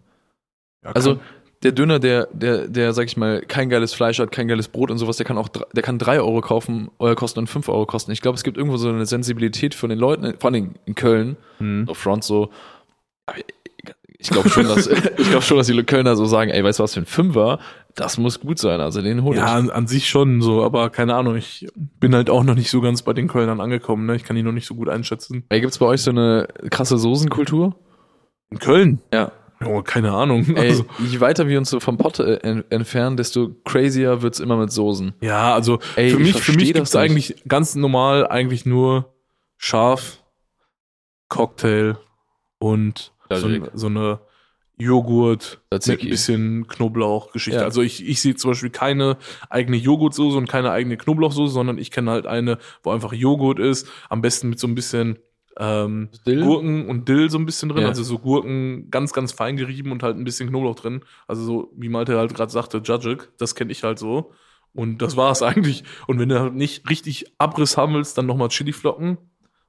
[SPEAKER 2] Ja,
[SPEAKER 1] Also der Döner, der, der, der, sag ich mal, kein geiles Fleisch hat, kein geiles Brot und sowas, der kann auch, der kann drei Euro kaufen, euer kosten und fünf Euro kosten. Ich glaube, es gibt irgendwo so eine Sensibilität von den Leuten, vor allem in Köln,
[SPEAKER 2] Hm.
[SPEAKER 1] auf Front so. Ich glaube schon, dass, ich glaube schon, dass die Kölner so sagen, ey, weißt du was für ein Fünfer? Das muss gut sein, also den hol ich.
[SPEAKER 2] Ja, an, an sich schon so, aber keine Ahnung, ich bin halt auch noch nicht so ganz bei den Kölnern angekommen, ne? Ich kann die noch nicht so gut einschätzen.
[SPEAKER 1] Ey, gibt's bei euch so eine krasse Soßenkultur?
[SPEAKER 2] In Köln?
[SPEAKER 1] Ja.
[SPEAKER 2] Oh, keine Ahnung.
[SPEAKER 1] Ey,
[SPEAKER 2] Also,
[SPEAKER 1] je weiter wir uns so vom Pott äh, en- entfernen, desto crazier wird's immer mit Soßen.
[SPEAKER 2] ja, also
[SPEAKER 1] Ey,
[SPEAKER 2] für
[SPEAKER 1] ich
[SPEAKER 2] mich, für mich gibt's eigentlich ganz normal eigentlich nur scharf, Cocktail und so, so eine Joghurt mit
[SPEAKER 1] Tzatziki.
[SPEAKER 2] ein bisschen Knoblauchgeschichte.
[SPEAKER 1] Ja.
[SPEAKER 2] Also ich, ich sehe zum Beispiel keine eigene Joghurtsoße und keine eigene Knoblauchsoße, sondern ich kenne halt eine, wo einfach Joghurt ist, am besten mit so ein bisschen ähm? Gurken und Dill so ein bisschen drin,
[SPEAKER 1] Ja.
[SPEAKER 2] also so Gurken ganz, ganz fein gerieben und halt ein bisschen Knoblauch drin. Also so, wie Malte halt gerade sagte, Jajik, das kenne ich halt so. Und das war's eigentlich. Und wenn du halt nicht richtig Abriss haben willst, dann nochmal Chiliflocken.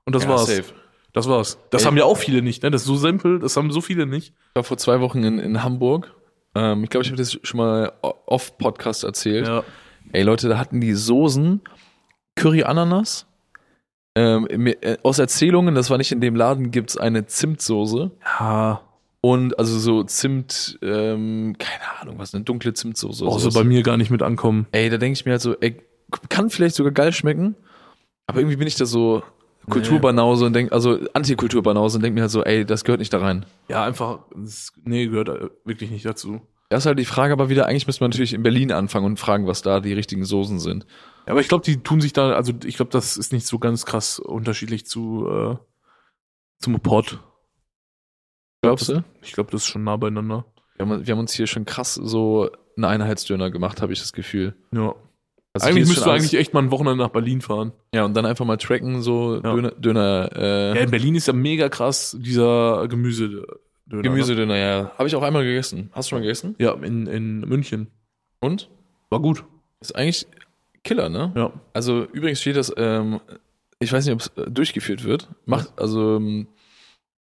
[SPEAKER 2] Und das
[SPEAKER 1] Ja,
[SPEAKER 2] war's.
[SPEAKER 1] safe.
[SPEAKER 2] Das war's. Das
[SPEAKER 1] Ey.
[SPEAKER 2] haben ja auch viele nicht, ne? Das ist so simpel, das haben so viele nicht.
[SPEAKER 1] Ich war vor zwei Wochen in, in Hamburg. Ähm, ich glaube, ich habe das schon mal off-Podcast erzählt.
[SPEAKER 2] Ja.
[SPEAKER 1] Ey Leute, da hatten die Soßen Curry Ananas. Ähm, äh, aus Erzählungen, das war nicht in dem Laden, gibt's eine Zimtsoße.
[SPEAKER 2] Ja.
[SPEAKER 1] Und also so Zimt, ähm, keine Ahnung, was, eine dunkle Zimtsoße.
[SPEAKER 2] Brauchst du bei mir gar nicht mit ankommen.
[SPEAKER 1] Ey, da denke ich mir halt so, ey, kann vielleicht sogar geil schmecken, aber irgendwie bin ich da so Kulturbanause und denk, also Antikulturbanause und denk mir halt so, ey, das gehört nicht da rein.
[SPEAKER 2] Ja, einfach, das, nee, gehört wirklich nicht dazu.
[SPEAKER 1] Das ist halt die Frage aber wieder, eigentlich müsste man natürlich in Berlin anfangen und fragen, was da die richtigen Soßen sind.
[SPEAKER 2] Ja, aber ich glaube, die tun sich da, also ich glaube, das ist nicht so ganz krass unterschiedlich zu äh, zum Pod.
[SPEAKER 1] Glaubst du?
[SPEAKER 2] Ich glaube, das ist schon nah beieinander.
[SPEAKER 1] Wir haben, wir haben uns hier schon krass so einen Einheitsdöner gemacht, habe ich das Gefühl.
[SPEAKER 2] Ja.
[SPEAKER 1] Also
[SPEAKER 2] eigentlich müsstest du eigentlich echt mal ein Wochenende nach Berlin fahren.
[SPEAKER 1] Ja, und dann einfach mal tracken, so
[SPEAKER 2] Ja.
[SPEAKER 1] Döner, Döner äh,
[SPEAKER 2] Ja, in Berlin ist ja mega krass dieser Gemüse. Döner,
[SPEAKER 1] Gemüsedöner, ja. Habe ich auch einmal gegessen. Hast du schon mal gegessen?
[SPEAKER 2] Ne? Ja, in, in München.
[SPEAKER 1] Und?
[SPEAKER 2] War gut.
[SPEAKER 1] Ist eigentlich Killer, ne?
[SPEAKER 2] Ja.
[SPEAKER 1] Also übrigens steht das, ähm, ich weiß nicht, ob es äh, durchgeführt wird. Macht, also ähm,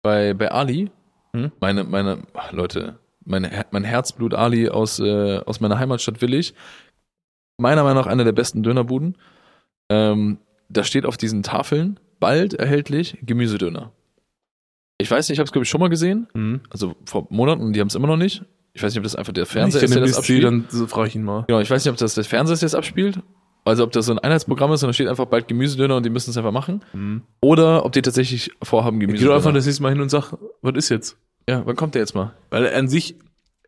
[SPEAKER 1] bei, bei Ali,
[SPEAKER 2] Hm?
[SPEAKER 1] meine, meine, ach, Leute, meine, mein Herzblut Ali aus, äh, aus meiner Heimatstadt Willig, meiner Meinung nach einer der besten Dönerbuden. Ähm, da steht auf diesen Tafeln bald erhältlich Gemüsedöner. Ich weiß nicht, ich habe es glaube ich schon mal gesehen,
[SPEAKER 2] Mhm.
[SPEAKER 1] also vor Monaten, die haben es immer noch nicht. Ich weiß nicht, ob das einfach der Fernseher ist, der das abspielt.
[SPEAKER 2] dann frage ich ihn mal.
[SPEAKER 1] Genau, ich weiß nicht, ob das der Fernseher ist, der das abspielt. Also ob das so ein Einheitsprogramm ist und da steht einfach bald Gemüsedöner und die müssen es einfach machen.
[SPEAKER 2] Mhm.
[SPEAKER 1] Oder ob die tatsächlich vorhaben,
[SPEAKER 2] Geh doch einfach das nächste Mal hin und sag, was ist jetzt?
[SPEAKER 1] ja, wann kommt der jetzt mal?
[SPEAKER 2] Weil an sich,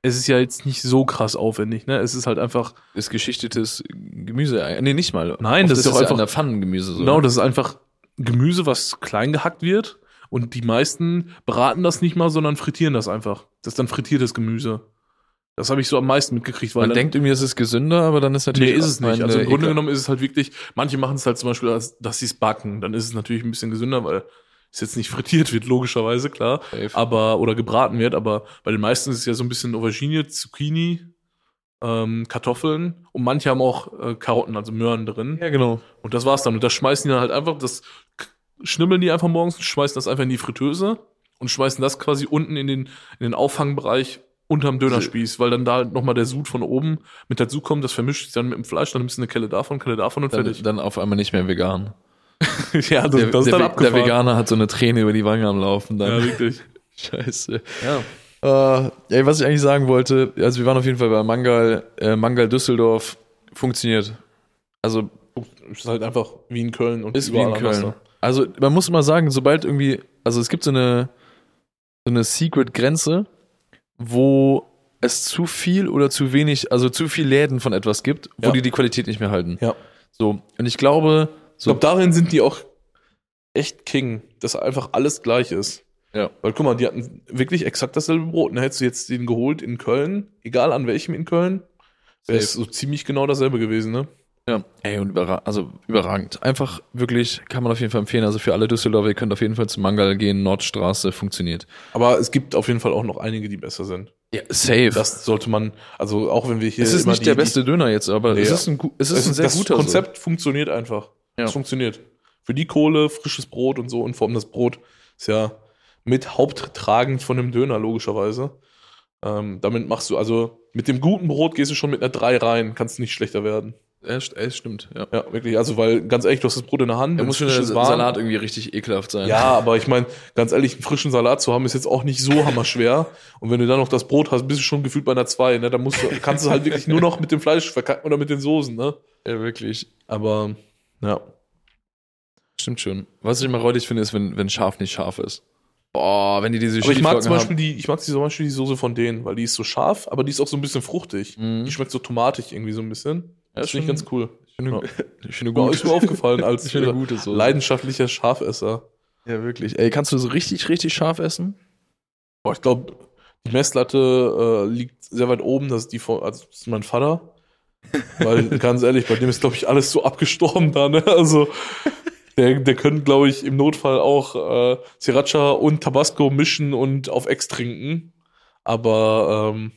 [SPEAKER 2] es ist ja jetzt nicht so krass aufwendig, ne? Es ist halt einfach,
[SPEAKER 1] Ist geschichtetes Gemüse. äh, Nee, nicht mal.
[SPEAKER 2] Nein,
[SPEAKER 1] Oft
[SPEAKER 2] das ist doch
[SPEAKER 1] ja
[SPEAKER 2] einfach-
[SPEAKER 1] der Pfannengemüse so.
[SPEAKER 2] genau, das ist einfach Gemüse, was klein gehackt wird. Und die meisten braten das nicht mal, sondern frittieren das einfach. Das ist dann frittiertes Gemüse. Das habe ich so am meisten mitgekriegt, weil
[SPEAKER 1] Man
[SPEAKER 2] dann,
[SPEAKER 1] denkt irgendwie, es ist gesünder, aber dann ist
[SPEAKER 2] nee,
[SPEAKER 1] natürlich.
[SPEAKER 2] ist es nicht. Also im Grunde genommen ist es halt wirklich, manche machen es halt zum Beispiel, als, dass sie es backen. Dann ist es natürlich ein bisschen gesünder, weil es jetzt nicht frittiert wird, logischerweise, klar.
[SPEAKER 1] Safe.
[SPEAKER 2] aber oder gebraten wird, aber bei den meisten ist es ja so ein bisschen Aubergine, Zucchini, ähm, Kartoffeln und manche haben auch äh, Karotten, also Möhren drin.
[SPEAKER 1] Ja, genau.
[SPEAKER 2] Und das war's dann. Und das schmeißen die dann halt einfach, das schnibbeln die einfach morgens, schmeißen das einfach in die Fritteuse und schmeißen das quasi unten in den, in den Auffangbereich unterm Dönerspieß, weil dann da halt nochmal der Sud von oben mit dazu kommt, das vermischt sich dann mit dem Fleisch, dann nimmst du eine Kelle davon, Kelle davon und
[SPEAKER 1] Dann,
[SPEAKER 2] fertig.
[SPEAKER 1] dann auf einmal nicht mehr vegan.
[SPEAKER 2] ja, das,
[SPEAKER 1] Der,
[SPEAKER 2] das ist
[SPEAKER 1] der,
[SPEAKER 2] dann
[SPEAKER 1] der
[SPEAKER 2] abgefahren.
[SPEAKER 1] Veganer hat so eine Träne über die Wange am Laufen. Dann.
[SPEAKER 2] Ja, wirklich.
[SPEAKER 1] Scheiße.
[SPEAKER 2] Ja.
[SPEAKER 1] Äh, ey, was ich eigentlich sagen wollte, also wir waren auf jeden Fall bei Mangal, äh, Mangal Düsseldorf, funktioniert. Also
[SPEAKER 2] Ist halt einfach wie in Köln und
[SPEAKER 1] ist wie in Köln.
[SPEAKER 2] da.
[SPEAKER 1] Also man muss mal sagen, sobald irgendwie, also es gibt so eine, so eine Secret-Grenze, wo es zu viel oder zu wenig, also zu viel Läden von etwas gibt, wo
[SPEAKER 2] Ja.
[SPEAKER 1] die die Qualität nicht mehr halten.
[SPEAKER 2] Ja.
[SPEAKER 1] So, und ich glaube,
[SPEAKER 2] Ich
[SPEAKER 1] so,
[SPEAKER 2] glaube, darin sind die auch echt King, dass einfach alles gleich ist.
[SPEAKER 1] ja,
[SPEAKER 2] Weil guck mal, die hatten wirklich exakt dasselbe Brot. Ne? Hättest du jetzt den geholt in Köln, egal an welchem in Köln, wäre es so ziemlich genau dasselbe gewesen, ne?
[SPEAKER 1] Ja, ey, und überra also überragend. Einfach wirklich, kann man auf jeden Fall empfehlen. Also für alle Düsseldorfer, ihr könnt auf jeden Fall zum Mangal gehen, Nordstraße, funktioniert.
[SPEAKER 2] Aber es gibt auf jeden Fall auch noch einige, die besser sind.
[SPEAKER 1] Ja, safe.
[SPEAKER 2] Das sollte man, also auch wenn wir hier.
[SPEAKER 1] es ist nicht
[SPEAKER 2] die-
[SPEAKER 1] der beste Döner jetzt, aber
[SPEAKER 2] Nee,
[SPEAKER 1] es ist ein, es ist ein sehr
[SPEAKER 2] das
[SPEAKER 1] guter.
[SPEAKER 2] Konzept funktioniert einfach.
[SPEAKER 1] Ja.
[SPEAKER 2] Es funktioniert. Für die Kohle, frisches Brot und so. Und vor allem das Brot ist ja mit haupttragend von dem Döner, logischerweise. Ähm, damit machst du, also mit dem guten Brot gehst du schon mit einer 3 rein, kannst nicht schlechter werden.
[SPEAKER 1] Ja, es stimmt, ja.
[SPEAKER 2] Ja, wirklich. Also, weil ganz ehrlich, du hast das Brot in der Hand.
[SPEAKER 1] Da muss schon der. Salat irgendwie richtig ekelhaft sein.
[SPEAKER 2] Ja, aber ich meine, ganz ehrlich, einen frischen Salat zu haben, ist jetzt auch nicht so hammerschwer. Und wenn du dann noch das Brot hast, bist du schon gefühlt bei einer 2, ne? Dann musst du, kannst du halt wirklich nur noch mit dem Fleisch verkacken oder mit den Soßen, ne?
[SPEAKER 1] ja, wirklich.
[SPEAKER 2] Aber, ja.
[SPEAKER 1] Stimmt schon. Was ich immer räudig finde, ist, wenn, wenn scharf nicht scharf ist. Boah, wenn die diese
[SPEAKER 2] Aber ich mag zum Beispiel
[SPEAKER 1] haben.
[SPEAKER 2] die, ich mag zum Beispiel die Soße von denen, weil die ist so scharf, aber die ist auch so ein bisschen fruchtig.
[SPEAKER 1] Mhm.
[SPEAKER 2] Die schmeckt so tomatig irgendwie so ein bisschen.
[SPEAKER 1] Ja,
[SPEAKER 2] Das finde ich ganz cool.
[SPEAKER 1] Ich finde,
[SPEAKER 2] Ja.
[SPEAKER 1] ich finde
[SPEAKER 2] Ja,
[SPEAKER 1] gut.
[SPEAKER 2] ist mir aufgefallen als äh,
[SPEAKER 1] gute Soße.
[SPEAKER 2] leidenschaftlicher Schafesser.
[SPEAKER 1] Ja, wirklich. Ey, kannst du so richtig, richtig scharf essen?
[SPEAKER 2] Boah, ich glaube, die Messlatte äh, liegt sehr weit oben. Das ist die von, also das ist mein Vater. Weil, ganz ehrlich, bei dem ist, glaube ich, alles so abgestorben da, ne? Also, der, der könnte, glaube ich, im Notfall auch äh, Sriracha und Tabasco mischen und auf Ex trinken. Aber ähm,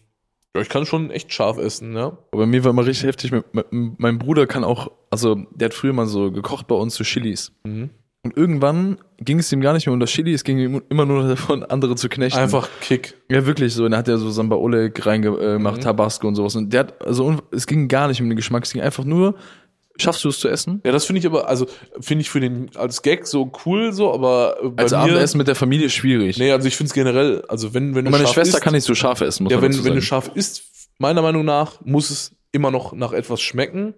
[SPEAKER 2] ja, ich kann schon echt scharf essen, ja.
[SPEAKER 1] Aber bei mir war immer richtig heftig. Mein, Bruder kann auch, also der hat früher mal so gekocht bei uns zu Chilis.
[SPEAKER 2] Mhm.
[SPEAKER 1] Und irgendwann ging es ihm gar nicht mehr um das Chili, es ging ihm immer nur davon, andere zu knechten.
[SPEAKER 2] Einfach Kick.
[SPEAKER 1] Ja, wirklich so. Und dann hat er so Samba Oleg reingemacht,
[SPEAKER 2] Mhm.
[SPEAKER 1] Tabasco und sowas. Und der hat, also es ging gar nicht um den Geschmack, es ging einfach nur, schaffst du es zu essen?
[SPEAKER 2] Ja, das finde ich aber, also finde ich für den als Gag so cool so, aber bei
[SPEAKER 1] Als
[SPEAKER 2] mir,
[SPEAKER 1] Abendessen mit der Familie schwierig.
[SPEAKER 2] Nee, also ich finde es generell, also wenn, wenn du
[SPEAKER 1] meine Schwester
[SPEAKER 2] isst,
[SPEAKER 1] kann nicht so scharf essen, muss
[SPEAKER 2] Ja, wenn, wenn du scharf isst, meiner Meinung nach, muss es immer noch nach etwas schmecken,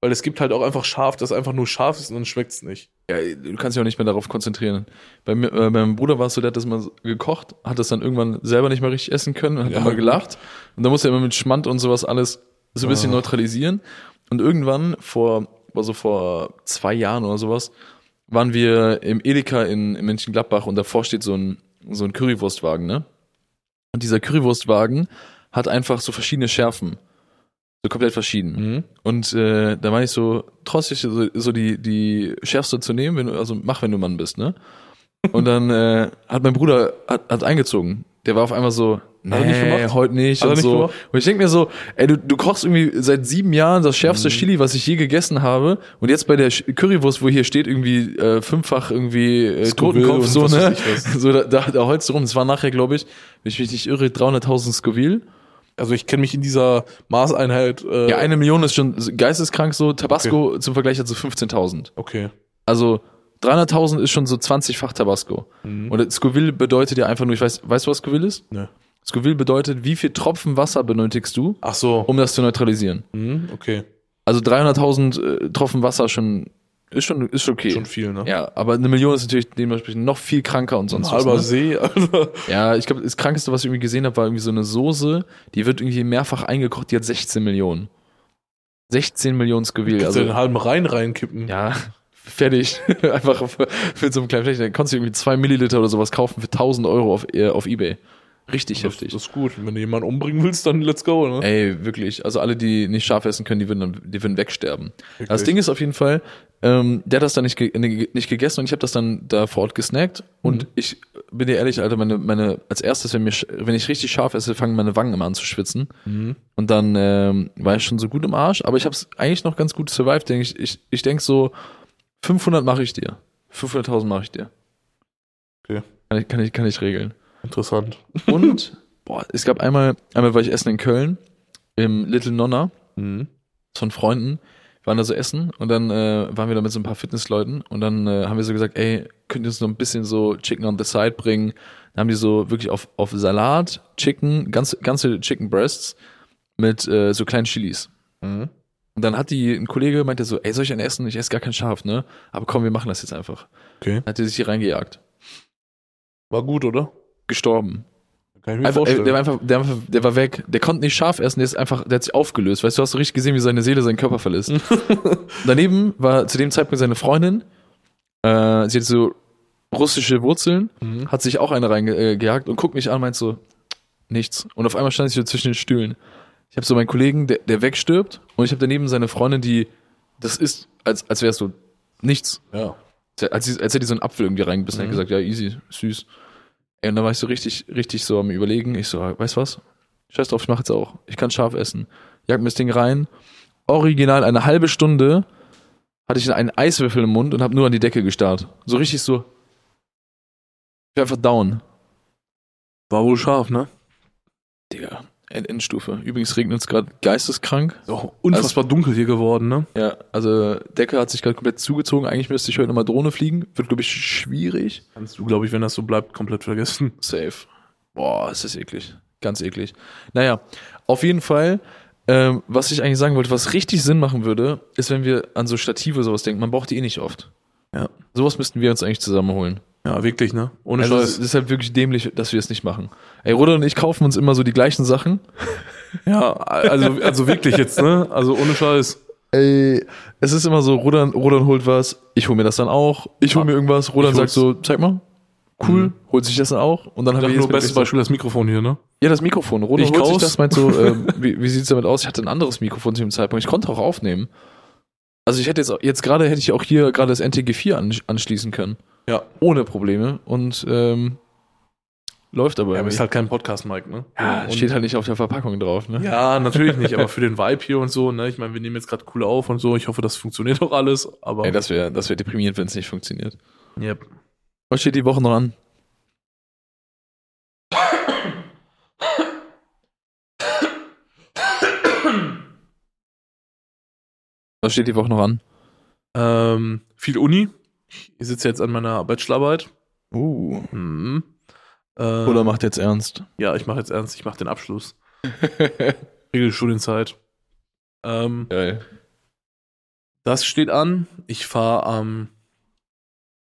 [SPEAKER 2] weil es gibt halt auch einfach scharf, das einfach nur scharf ist und dann schmeckt es nicht.
[SPEAKER 1] Ja, du kannst dich auch nicht mehr darauf konzentrieren. Bei, mir, äh, meinem Bruder war es so, der hat das mal gekocht, hat das dann irgendwann selber nicht mehr richtig essen können und hat
[SPEAKER 2] Ja,
[SPEAKER 1] immer gelacht. Und dann musste er immer mit Schmand und sowas alles so ein bisschen
[SPEAKER 2] Ah.
[SPEAKER 1] neutralisieren. Und irgendwann vor, also vor zwei Jahren oder sowas, waren wir im Edeka in, in Mönchengladbach und davor steht so ein, so ein Currywurstwagen, ne? Und dieser Currywurstwagen hat einfach so verschiedene Schärfen. So komplett verschieden. Und äh, da war ich so, trotzdem so, so die, die schärfste zu nehmen, wenn du, also mach, wenn du Mann bist, ne? Und dann äh, hat mein Bruder hat, hat eingezogen. Der war auf einmal so, nee,
[SPEAKER 2] nicht gemacht?
[SPEAKER 1] heute nicht
[SPEAKER 2] Hat
[SPEAKER 1] und so.
[SPEAKER 2] gemacht?
[SPEAKER 1] Und ich denk mir so, ey, du, du kochst irgendwie seit sieben Jahren das schärfste
[SPEAKER 2] Mhm.
[SPEAKER 1] Chili, was ich je gegessen habe. Und jetzt bei der Currywurst, wo hier steht, irgendwie äh, fünffach irgendwie äh, Totenkopf, so, ne? So, da, da, da holst du rum. Es war nachher, glaube ich, wenn ich mich nicht irre, 300.000 Scoville.
[SPEAKER 2] Also ich kenne mich in dieser Maßeinheit. Äh,
[SPEAKER 1] Ja, eine Million ist schon geisteskrank so. Tabasco zum Vergleich hat so 15.000.
[SPEAKER 2] Okay.
[SPEAKER 1] Also 300.000 ist schon so 20-fach Tabasco.
[SPEAKER 2] Mhm.
[SPEAKER 1] Und Scoville bedeutet ja einfach nur, ich weiß, weißt du, was Scoville ist?
[SPEAKER 2] Ne.
[SPEAKER 1] Scoville bedeutet, wie viel Tropfen Wasser benötigst du,
[SPEAKER 2] Ach so.
[SPEAKER 1] um das zu neutralisieren.
[SPEAKER 2] Mhm, okay.
[SPEAKER 1] Also 300.000 äh, Tropfen Wasser schon Ist schon, ist schon okay.
[SPEAKER 2] Schon viel, ne?
[SPEAKER 1] Ja, aber eine Million ist natürlich dementsprechend noch viel kranker und
[SPEAKER 2] Ein
[SPEAKER 1] sonst
[SPEAKER 2] halber
[SPEAKER 1] was. Ne?
[SPEAKER 2] See, Alter.
[SPEAKER 1] Ja, ich glaube, das Krankeste, was ich irgendwie gesehen habe, war irgendwie so eine Soße, die wird irgendwie mehrfach eingekocht, die hat 16 Millionen. 16 Millionen Scoville.
[SPEAKER 2] Kannst du
[SPEAKER 1] Also,
[SPEAKER 2] den halben Rhein reinkippen.
[SPEAKER 1] ja, fertig. Einfach für, so einen kleinen Flächen. Dann konntest du irgendwie zwei Milliliter oder sowas kaufen für 1000 Euro auf, äh, auf Ebay. Richtig
[SPEAKER 2] das,
[SPEAKER 1] heftig.
[SPEAKER 2] das ist gut. Wenn du jemanden umbringen willst, dann let's go, ne?
[SPEAKER 1] Ey, wirklich. Also alle, die nicht scharf essen können, die würden, dann, die würden wegsterben.
[SPEAKER 2] Wirklich.
[SPEAKER 1] Das Ding ist auf jeden Fall, ähm, der hat das dann nicht, ge ne- nicht gegessen und ich habe das dann da vor Ort gesnackt. Und
[SPEAKER 2] Mhm.
[SPEAKER 1] ich bin dir ehrlich, Alter, meine, meine, als erstes, wenn, mir, wenn ich richtig scharf esse, fangen meine Wangen immer an zu schwitzen.
[SPEAKER 2] Mhm.
[SPEAKER 1] Und dann ähm, war ich schon so gut im Arsch, aber ich habe es eigentlich noch ganz gut survived, denke ich. Ich, ich denke so, 500 mache ich dir. 500.000 mache ich dir.
[SPEAKER 2] Okay.
[SPEAKER 1] Kann ich, kann ich, kann ich regeln.
[SPEAKER 2] Interessant.
[SPEAKER 1] Und, boah, es gab einmal, einmal war ich essen in Köln, im Little Nonna
[SPEAKER 2] Mhm.
[SPEAKER 1] von Freunden, wir waren da so essen und dann äh, waren wir da mit so ein paar Fitnessleuten und dann äh, haben wir so gesagt, ey, könnt ihr uns noch ein bisschen so Chicken on the side bringen? Dann haben die so wirklich auf, auf Salat, Chicken, ganze, ganze Chicken Breasts mit äh, so kleinen Chilis.
[SPEAKER 2] Mhm.
[SPEAKER 1] Und dann hat die, ein Kollege meinte so, ey, soll ich einen essen? Ich esse gar kein Scharf, ne? Aber komm, wir machen das jetzt einfach.
[SPEAKER 2] Okay.
[SPEAKER 1] Dann hat er sich hier reingejagt.
[SPEAKER 2] War gut, oder?
[SPEAKER 1] Gestorben.
[SPEAKER 2] Kann ich mir
[SPEAKER 1] Einfach, ey,
[SPEAKER 2] vorstellen.
[SPEAKER 1] der, war einfach, der, der war weg. Der konnte nicht scharf essen, der ist einfach, der hat sich aufgelöst. Weißt du, hast du richtig gesehen, wie seine Seele seinen Körper verlässt. Daneben war zu dem Zeitpunkt seine Freundin, äh, sie hat so russische Wurzeln,
[SPEAKER 2] Mhm.
[SPEAKER 1] hat sich auch eine reingejagt und guckt mich an meint so, nichts. Und auf einmal stand ich so zwischen den Stühlen. Ich habe so meinen Kollegen, der, der wegstirbt, und ich habe daneben seine Freundin, die, das ist, als, als wäre es so nichts.
[SPEAKER 2] Ja.
[SPEAKER 1] Als, als hätte die so einen Apfel irgendwie reingebissen,
[SPEAKER 2] Mhm.
[SPEAKER 1] hat gesagt, ja, easy, süß. Und dann war ich so richtig, richtig so am überlegen. Ich so, ah, weißt was? Scheiß drauf, ich mach jetzt auch. Ich kann scharf essen. Jag mir das Ding rein. Original eine halbe Stunde hatte ich einen Eiswürfel im Mund und habe nur an die Decke gestarrt. So richtig so. Ich war einfach down.
[SPEAKER 2] War wohl scharf, ne?
[SPEAKER 1] Digga. End Endstufe. Übrigens regnet es gerade geisteskrank.
[SPEAKER 2] So, unfassbar dunkel hier geworden, ne?
[SPEAKER 1] Ja, also Decke hat sich gerade komplett zugezogen. Eigentlich müsste ich heute nochmal Drohne fliegen. Wird, glaube ich, schwierig.
[SPEAKER 2] Kannst du, glaube ich, wenn das so bleibt, komplett vergessen.
[SPEAKER 1] Safe. Boah, ist das eklig. Ganz eklig. Naja, auf jeden Fall, ähm, was ich eigentlich sagen wollte, was richtig Sinn machen würde, ist, wenn wir an so Stative sowas denken. Man braucht die eh nicht oft.
[SPEAKER 2] Ja.
[SPEAKER 1] Sowas müssten wir uns eigentlich zusammenholen.
[SPEAKER 2] Ja, wirklich, ne? Ohne
[SPEAKER 1] Also es
[SPEAKER 2] Scheiß.
[SPEAKER 1] ist halt wirklich dämlich, dass wir es nicht machen. Ey, Ruder und ich kaufen uns immer so die gleichen Sachen.
[SPEAKER 2] Ja, also, also wirklich jetzt, ne? Also ohne Scheiß.
[SPEAKER 1] Ey, es ist immer so, Rudern, Rudern holt was, ich hol mir das dann auch, ich hol
[SPEAKER 2] Ah,
[SPEAKER 1] mir irgendwas,
[SPEAKER 2] ich
[SPEAKER 1] sagt so, zeig mal, cool,
[SPEAKER 2] Mhm.
[SPEAKER 1] holt sich das dann auch und dann
[SPEAKER 2] Ich
[SPEAKER 1] haben wir
[SPEAKER 2] sag nur, bestes Beispiel das Mikrofon hier, ne?
[SPEAKER 1] Ja, das Mikrofon. Rudern
[SPEAKER 2] Ich
[SPEAKER 1] holt sich das, meint so, ähm, wie, wie sieht's damit aus? Ich hatte ein anderes Mikrofon zu dem Zeitpunkt, ich konnte auch aufnehmen. Also ich hätte jetzt, jetzt gerade hätte ich auch hier gerade das NTG4 an, anschließen können.
[SPEAKER 2] Ja.
[SPEAKER 1] Ohne Probleme und ähm, läuft aber
[SPEAKER 2] Ja, aber ist halt kein Podcast-Mic, ne?
[SPEAKER 1] ja,
[SPEAKER 2] Und-
[SPEAKER 1] steht halt nicht auf der Verpackung drauf, ne?
[SPEAKER 2] Ja, natürlich nicht, aber für den Vibe hier und so, ne? Ich meine, wir nehmen jetzt gerade cool auf und so. Ich hoffe, das funktioniert auch alles, aber.
[SPEAKER 1] Ey, das wäre das wär deprimierend, wenn es nicht funktioniert.
[SPEAKER 2] yep.
[SPEAKER 1] Was steht die Woche noch an? Was steht die Woche noch an?
[SPEAKER 2] ähm, viel Uni. Ich sitze jetzt an meiner Bachelorarbeit.
[SPEAKER 1] Uh.
[SPEAKER 2] Mhm. Ähm,
[SPEAKER 1] Oder macht jetzt ernst?
[SPEAKER 2] Ja, ich mache jetzt ernst, ich mache den Abschluss. Regelstudienzeit. Ähm,
[SPEAKER 1] Geil.
[SPEAKER 2] das steht an. Ich fahre am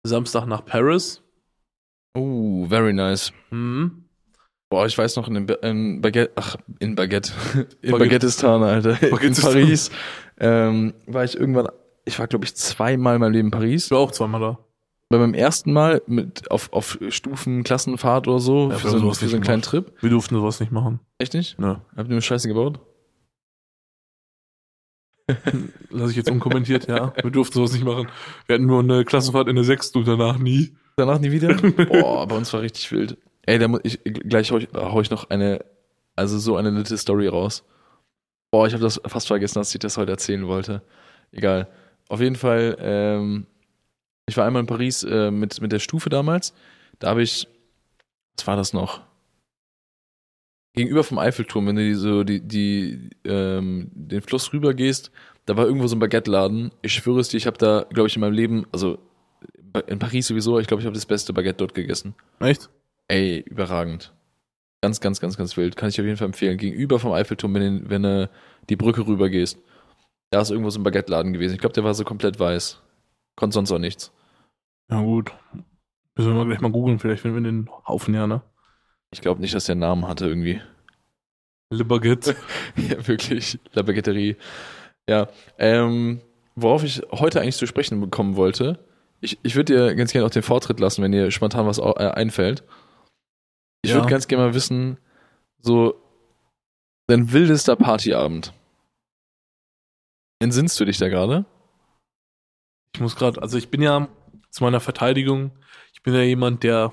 [SPEAKER 2] Samstag nach Paris.
[SPEAKER 1] Uh, very nice.
[SPEAKER 2] Mhm.
[SPEAKER 1] Boah, ich weiß noch in, Ba- in Baguette, ach, in Baguette, in. Baguettistan, Alter, in. Paris, ähm, war ich irgendwann, ich war glaube ich zweimal in meinem Leben in Paris.
[SPEAKER 2] Ich war auch zweimal da.
[SPEAKER 1] Bei meinem ersten Mal mit auf, auf Stufen, Klassenfahrt oder so,
[SPEAKER 2] Ja,
[SPEAKER 1] für so, einen- für so einen kleinen. Trip.
[SPEAKER 2] Wir durften sowas nicht machen.
[SPEAKER 1] Echt nicht?
[SPEAKER 2] Ne.
[SPEAKER 1] Habt ihr mir Scheiße gebaut?
[SPEAKER 2] Lass ich jetzt unkommentiert, ja. Wir durften sowas nicht machen. Wir hatten nur eine Klassenfahrt in der sechsten und danach nie.
[SPEAKER 1] Danach nie wieder? Boah, bei uns war richtig wild. Ey, da muss ich, gleich hau ich, hau ich noch eine, also so eine nette Story raus. Boah, ich habe das fast vergessen, dass ich das heute erzählen wollte. Egal. Auf jeden Fall, ähm, ich war einmal in Paris äh, mit, mit der Stufe damals. Da habe ich, was war das noch? Gegenüber vom Eiffelturm, wenn du die, so die, die, ähm, den Fluss rüber gehst, da war irgendwo so ein Baguette-Laden. Ich schwöre es dir, ich habe da, glaube ich, in meinem Leben, also in Paris sowieso, ich glaube, ich habe das beste Baguette dort gegessen.
[SPEAKER 2] Echt?
[SPEAKER 1] Ey, überragend. Ganz, ganz, ganz, ganz wild. Kann ich auf jeden Fall empfehlen. Gegenüber vom Eiffelturm, wenn, du- wenn du die Brücke rüber gehst. Da ist irgendwo so ein Baguette-Laden gewesen. Ich glaube, der war so komplett weiß. Konnte sonst auch nichts.
[SPEAKER 2] Ja, gut. Müssen wir mal gleich mal googeln, vielleicht finden wir den Haufen ja, ne?
[SPEAKER 1] Ich glaube nicht, dass der einen Namen hatte irgendwie.
[SPEAKER 2] Libergit.
[SPEAKER 1] ja, wirklich. La Baguetterie. Ja. Ähm, worauf ich heute eigentlich zu sprechen bekommen wollte, ich, ich würde dir ganz gerne auch den Vortritt lassen, wenn dir spontan was äh, einfällt. Ich
[SPEAKER 2] Ja.
[SPEAKER 1] würde ganz gerne mal wissen, so dein wildester Partyabend. Entsinnst du dich da gerade?
[SPEAKER 2] Ich muss gerade, also ich bin ja zu meiner Verteidigung, ich bin ja jemand, der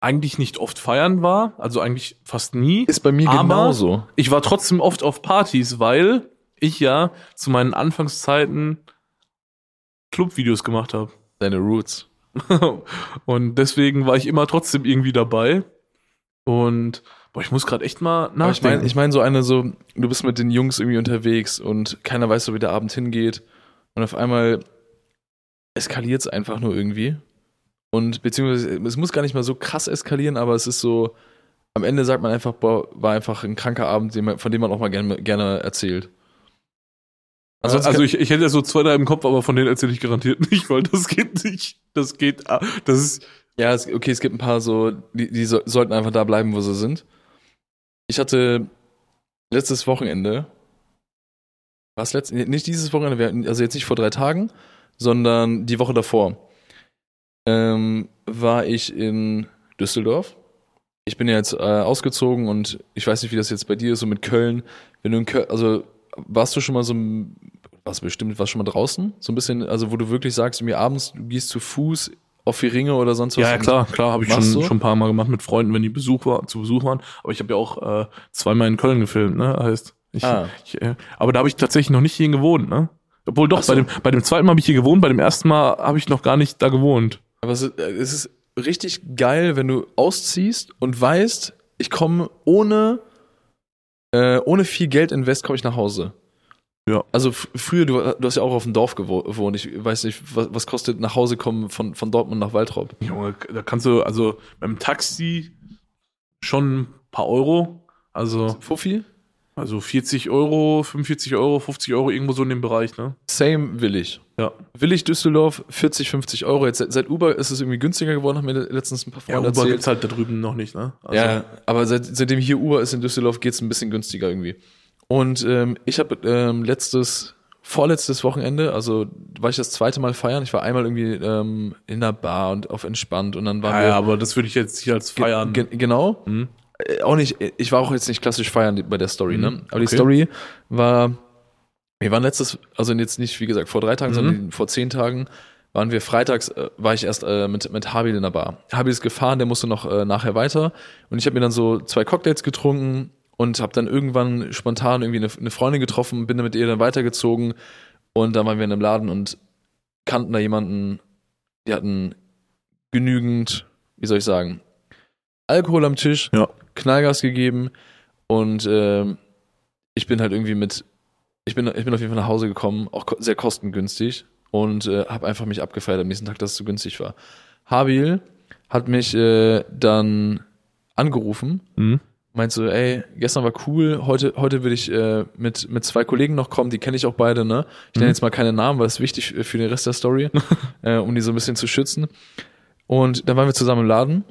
[SPEAKER 2] eigentlich nicht oft feiern war, also eigentlich fast nie.
[SPEAKER 1] Ist bei mir genauso.
[SPEAKER 2] Ich war trotzdem oft auf Partys, weil ich ja zu meinen Anfangszeiten Clubvideos gemacht habe.
[SPEAKER 1] Deine Roots.
[SPEAKER 2] Und deswegen war ich immer trotzdem irgendwie dabei. Und boah, ich muss gerade echt mal
[SPEAKER 1] Aber ich
[SPEAKER 2] nachdenken.
[SPEAKER 1] meine, ich mein so eine so, du bist mit den Jungs irgendwie unterwegs und keiner weiß so, wie der Abend hingeht. Und auf einmal eskaliert es einfach nur irgendwie. Und beziehungsweise, es muss gar nicht mal so krass eskalieren, aber es ist so, am Ende sagt man einfach, boah, war einfach ein kranker Abend, von dem man auch mal gerne, gerne erzählt.
[SPEAKER 2] also, also ich, ich hätte so zwei, drei im Kopf, aber von denen erzähle ich garantiert nicht, weil das geht nicht. Das geht, ah, das ist,
[SPEAKER 1] Ja, es, okay, es gibt ein paar so, die, die so, sollten einfach da bleiben, wo sie sind. Ich hatte letztes Wochenende, was letzt, nee, nicht dieses Wochenende, also jetzt nicht vor drei Tagen, sondern die Woche davor, ähm, war ich in Düsseldorf. Ich bin ja jetzt äh, ausgezogen und ich weiß nicht, wie das jetzt bei dir ist, so mit Köln. Wenn du in Köln, also warst du schon mal so, du bestimmt, warst schon mal draußen? So ein bisschen, also wo du wirklich sagst, mir abends, du gehst zu Fuß auf die Ringe oder sonst was.
[SPEAKER 2] ja, ja klar, klar, habe ich schon, schon ein paar Mal gemacht mit Freunden, wenn die Besuch war, zu Besuch waren. Aber ich habe ja auch äh, zweimal in Köln gefilmt, ne? Heißt, ich,
[SPEAKER 1] Ah.
[SPEAKER 2] ich, äh, aber da habe ich tatsächlich noch nicht hier gewohnt, ne? Obwohl doch,
[SPEAKER 1] so.
[SPEAKER 2] bei, dem, bei dem zweiten Mal habe ich hier gewohnt, bei dem ersten Mal habe ich noch gar nicht da gewohnt.
[SPEAKER 1] Aber es ist, äh, es ist richtig geil, wenn du ausziehst und weißt, ich komme ohne, äh, ohne viel Geld invest, komme ich nach Hause.
[SPEAKER 2] Ja.
[SPEAKER 1] Also früher, du, du hast ja auch auf dem Dorf gewo- gewohnt. Ich weiß nicht, was, was kostet nach Hause kommen von, von Dortmund nach Waltrop?
[SPEAKER 2] Junge, da kannst du, also beim Taxi schon ein paar Euro. Also,
[SPEAKER 1] Fuffi?
[SPEAKER 2] also 40 Euro, 45 Euro, 50 Euro, irgendwo so in dem Bereich, ne?
[SPEAKER 1] Same Willig.
[SPEAKER 2] Ja.
[SPEAKER 1] Willig Düsseldorf, 40, 50 Euro. Jetzt seit, seit Uber ist es irgendwie günstiger geworden, haben mir letztens ein paar
[SPEAKER 2] Ja,
[SPEAKER 1] Freunde
[SPEAKER 2] Uber
[SPEAKER 1] erzählt.
[SPEAKER 2] gibt's halt da drüben noch nicht, ne? Also,
[SPEAKER 1] ja, aber seit, seitdem hier Uber ist in Düsseldorf, geht's ein bisschen günstiger irgendwie. Und ähm, ich habe ähm, letztes, vorletztes Wochenende, also war ich das zweite Mal feiern. Ich war einmal irgendwie ähm, in einer Bar und auf entspannt und dann waren
[SPEAKER 2] Ja,
[SPEAKER 1] wir
[SPEAKER 2] ja, aber das würde ich jetzt hier als feiern.
[SPEAKER 1] Ge genau.
[SPEAKER 2] Mhm.
[SPEAKER 1] Äh, Auch nicht, ich war auch jetzt nicht klassisch feiern bei der Story, ne?
[SPEAKER 2] Mhm,
[SPEAKER 1] Aber die
[SPEAKER 2] okay.
[SPEAKER 1] Story war, wir waren letztes, also jetzt nicht, wie gesagt, vor drei Tagen,
[SPEAKER 2] Mhm.
[SPEAKER 1] sondern vor zehn Tagen waren wir freitags, äh, war ich erst äh, mit, mit Habil in der Bar. Habil ist gefahren, der musste noch äh, nachher weiter. Und ich habe mir dann so zwei Cocktails getrunken und habe dann irgendwann spontan irgendwie eine, eine Freundin getroffen, bin dann mit ihr dann weitergezogen. Und dann waren wir in einem Laden und kannten da jemanden, die hatten genügend, wie soll ich sagen, Alkohol am Tisch,
[SPEAKER 2] Ja.
[SPEAKER 1] Knallgas gegeben und ähm, ich bin halt irgendwie mit, ich bin, ich bin auf jeden Fall nach Hause gekommen, auch sehr kostengünstig und äh, habe einfach mich abgefeiert am nächsten Tag, dass es zu günstig war. Habil hat mich äh, dann angerufen,
[SPEAKER 2] Mhm.
[SPEAKER 1] Meint so, ey, gestern war cool, heute, heute will ich äh, mit, mit zwei Kollegen noch kommen, die kenne ich auch beide, ne? Ich nenne
[SPEAKER 2] Mhm.
[SPEAKER 1] jetzt mal keine Namen, weil es wichtig für den Rest der Story, äh, um die so ein bisschen zu schützen. Und dann waren wir zusammen im Laden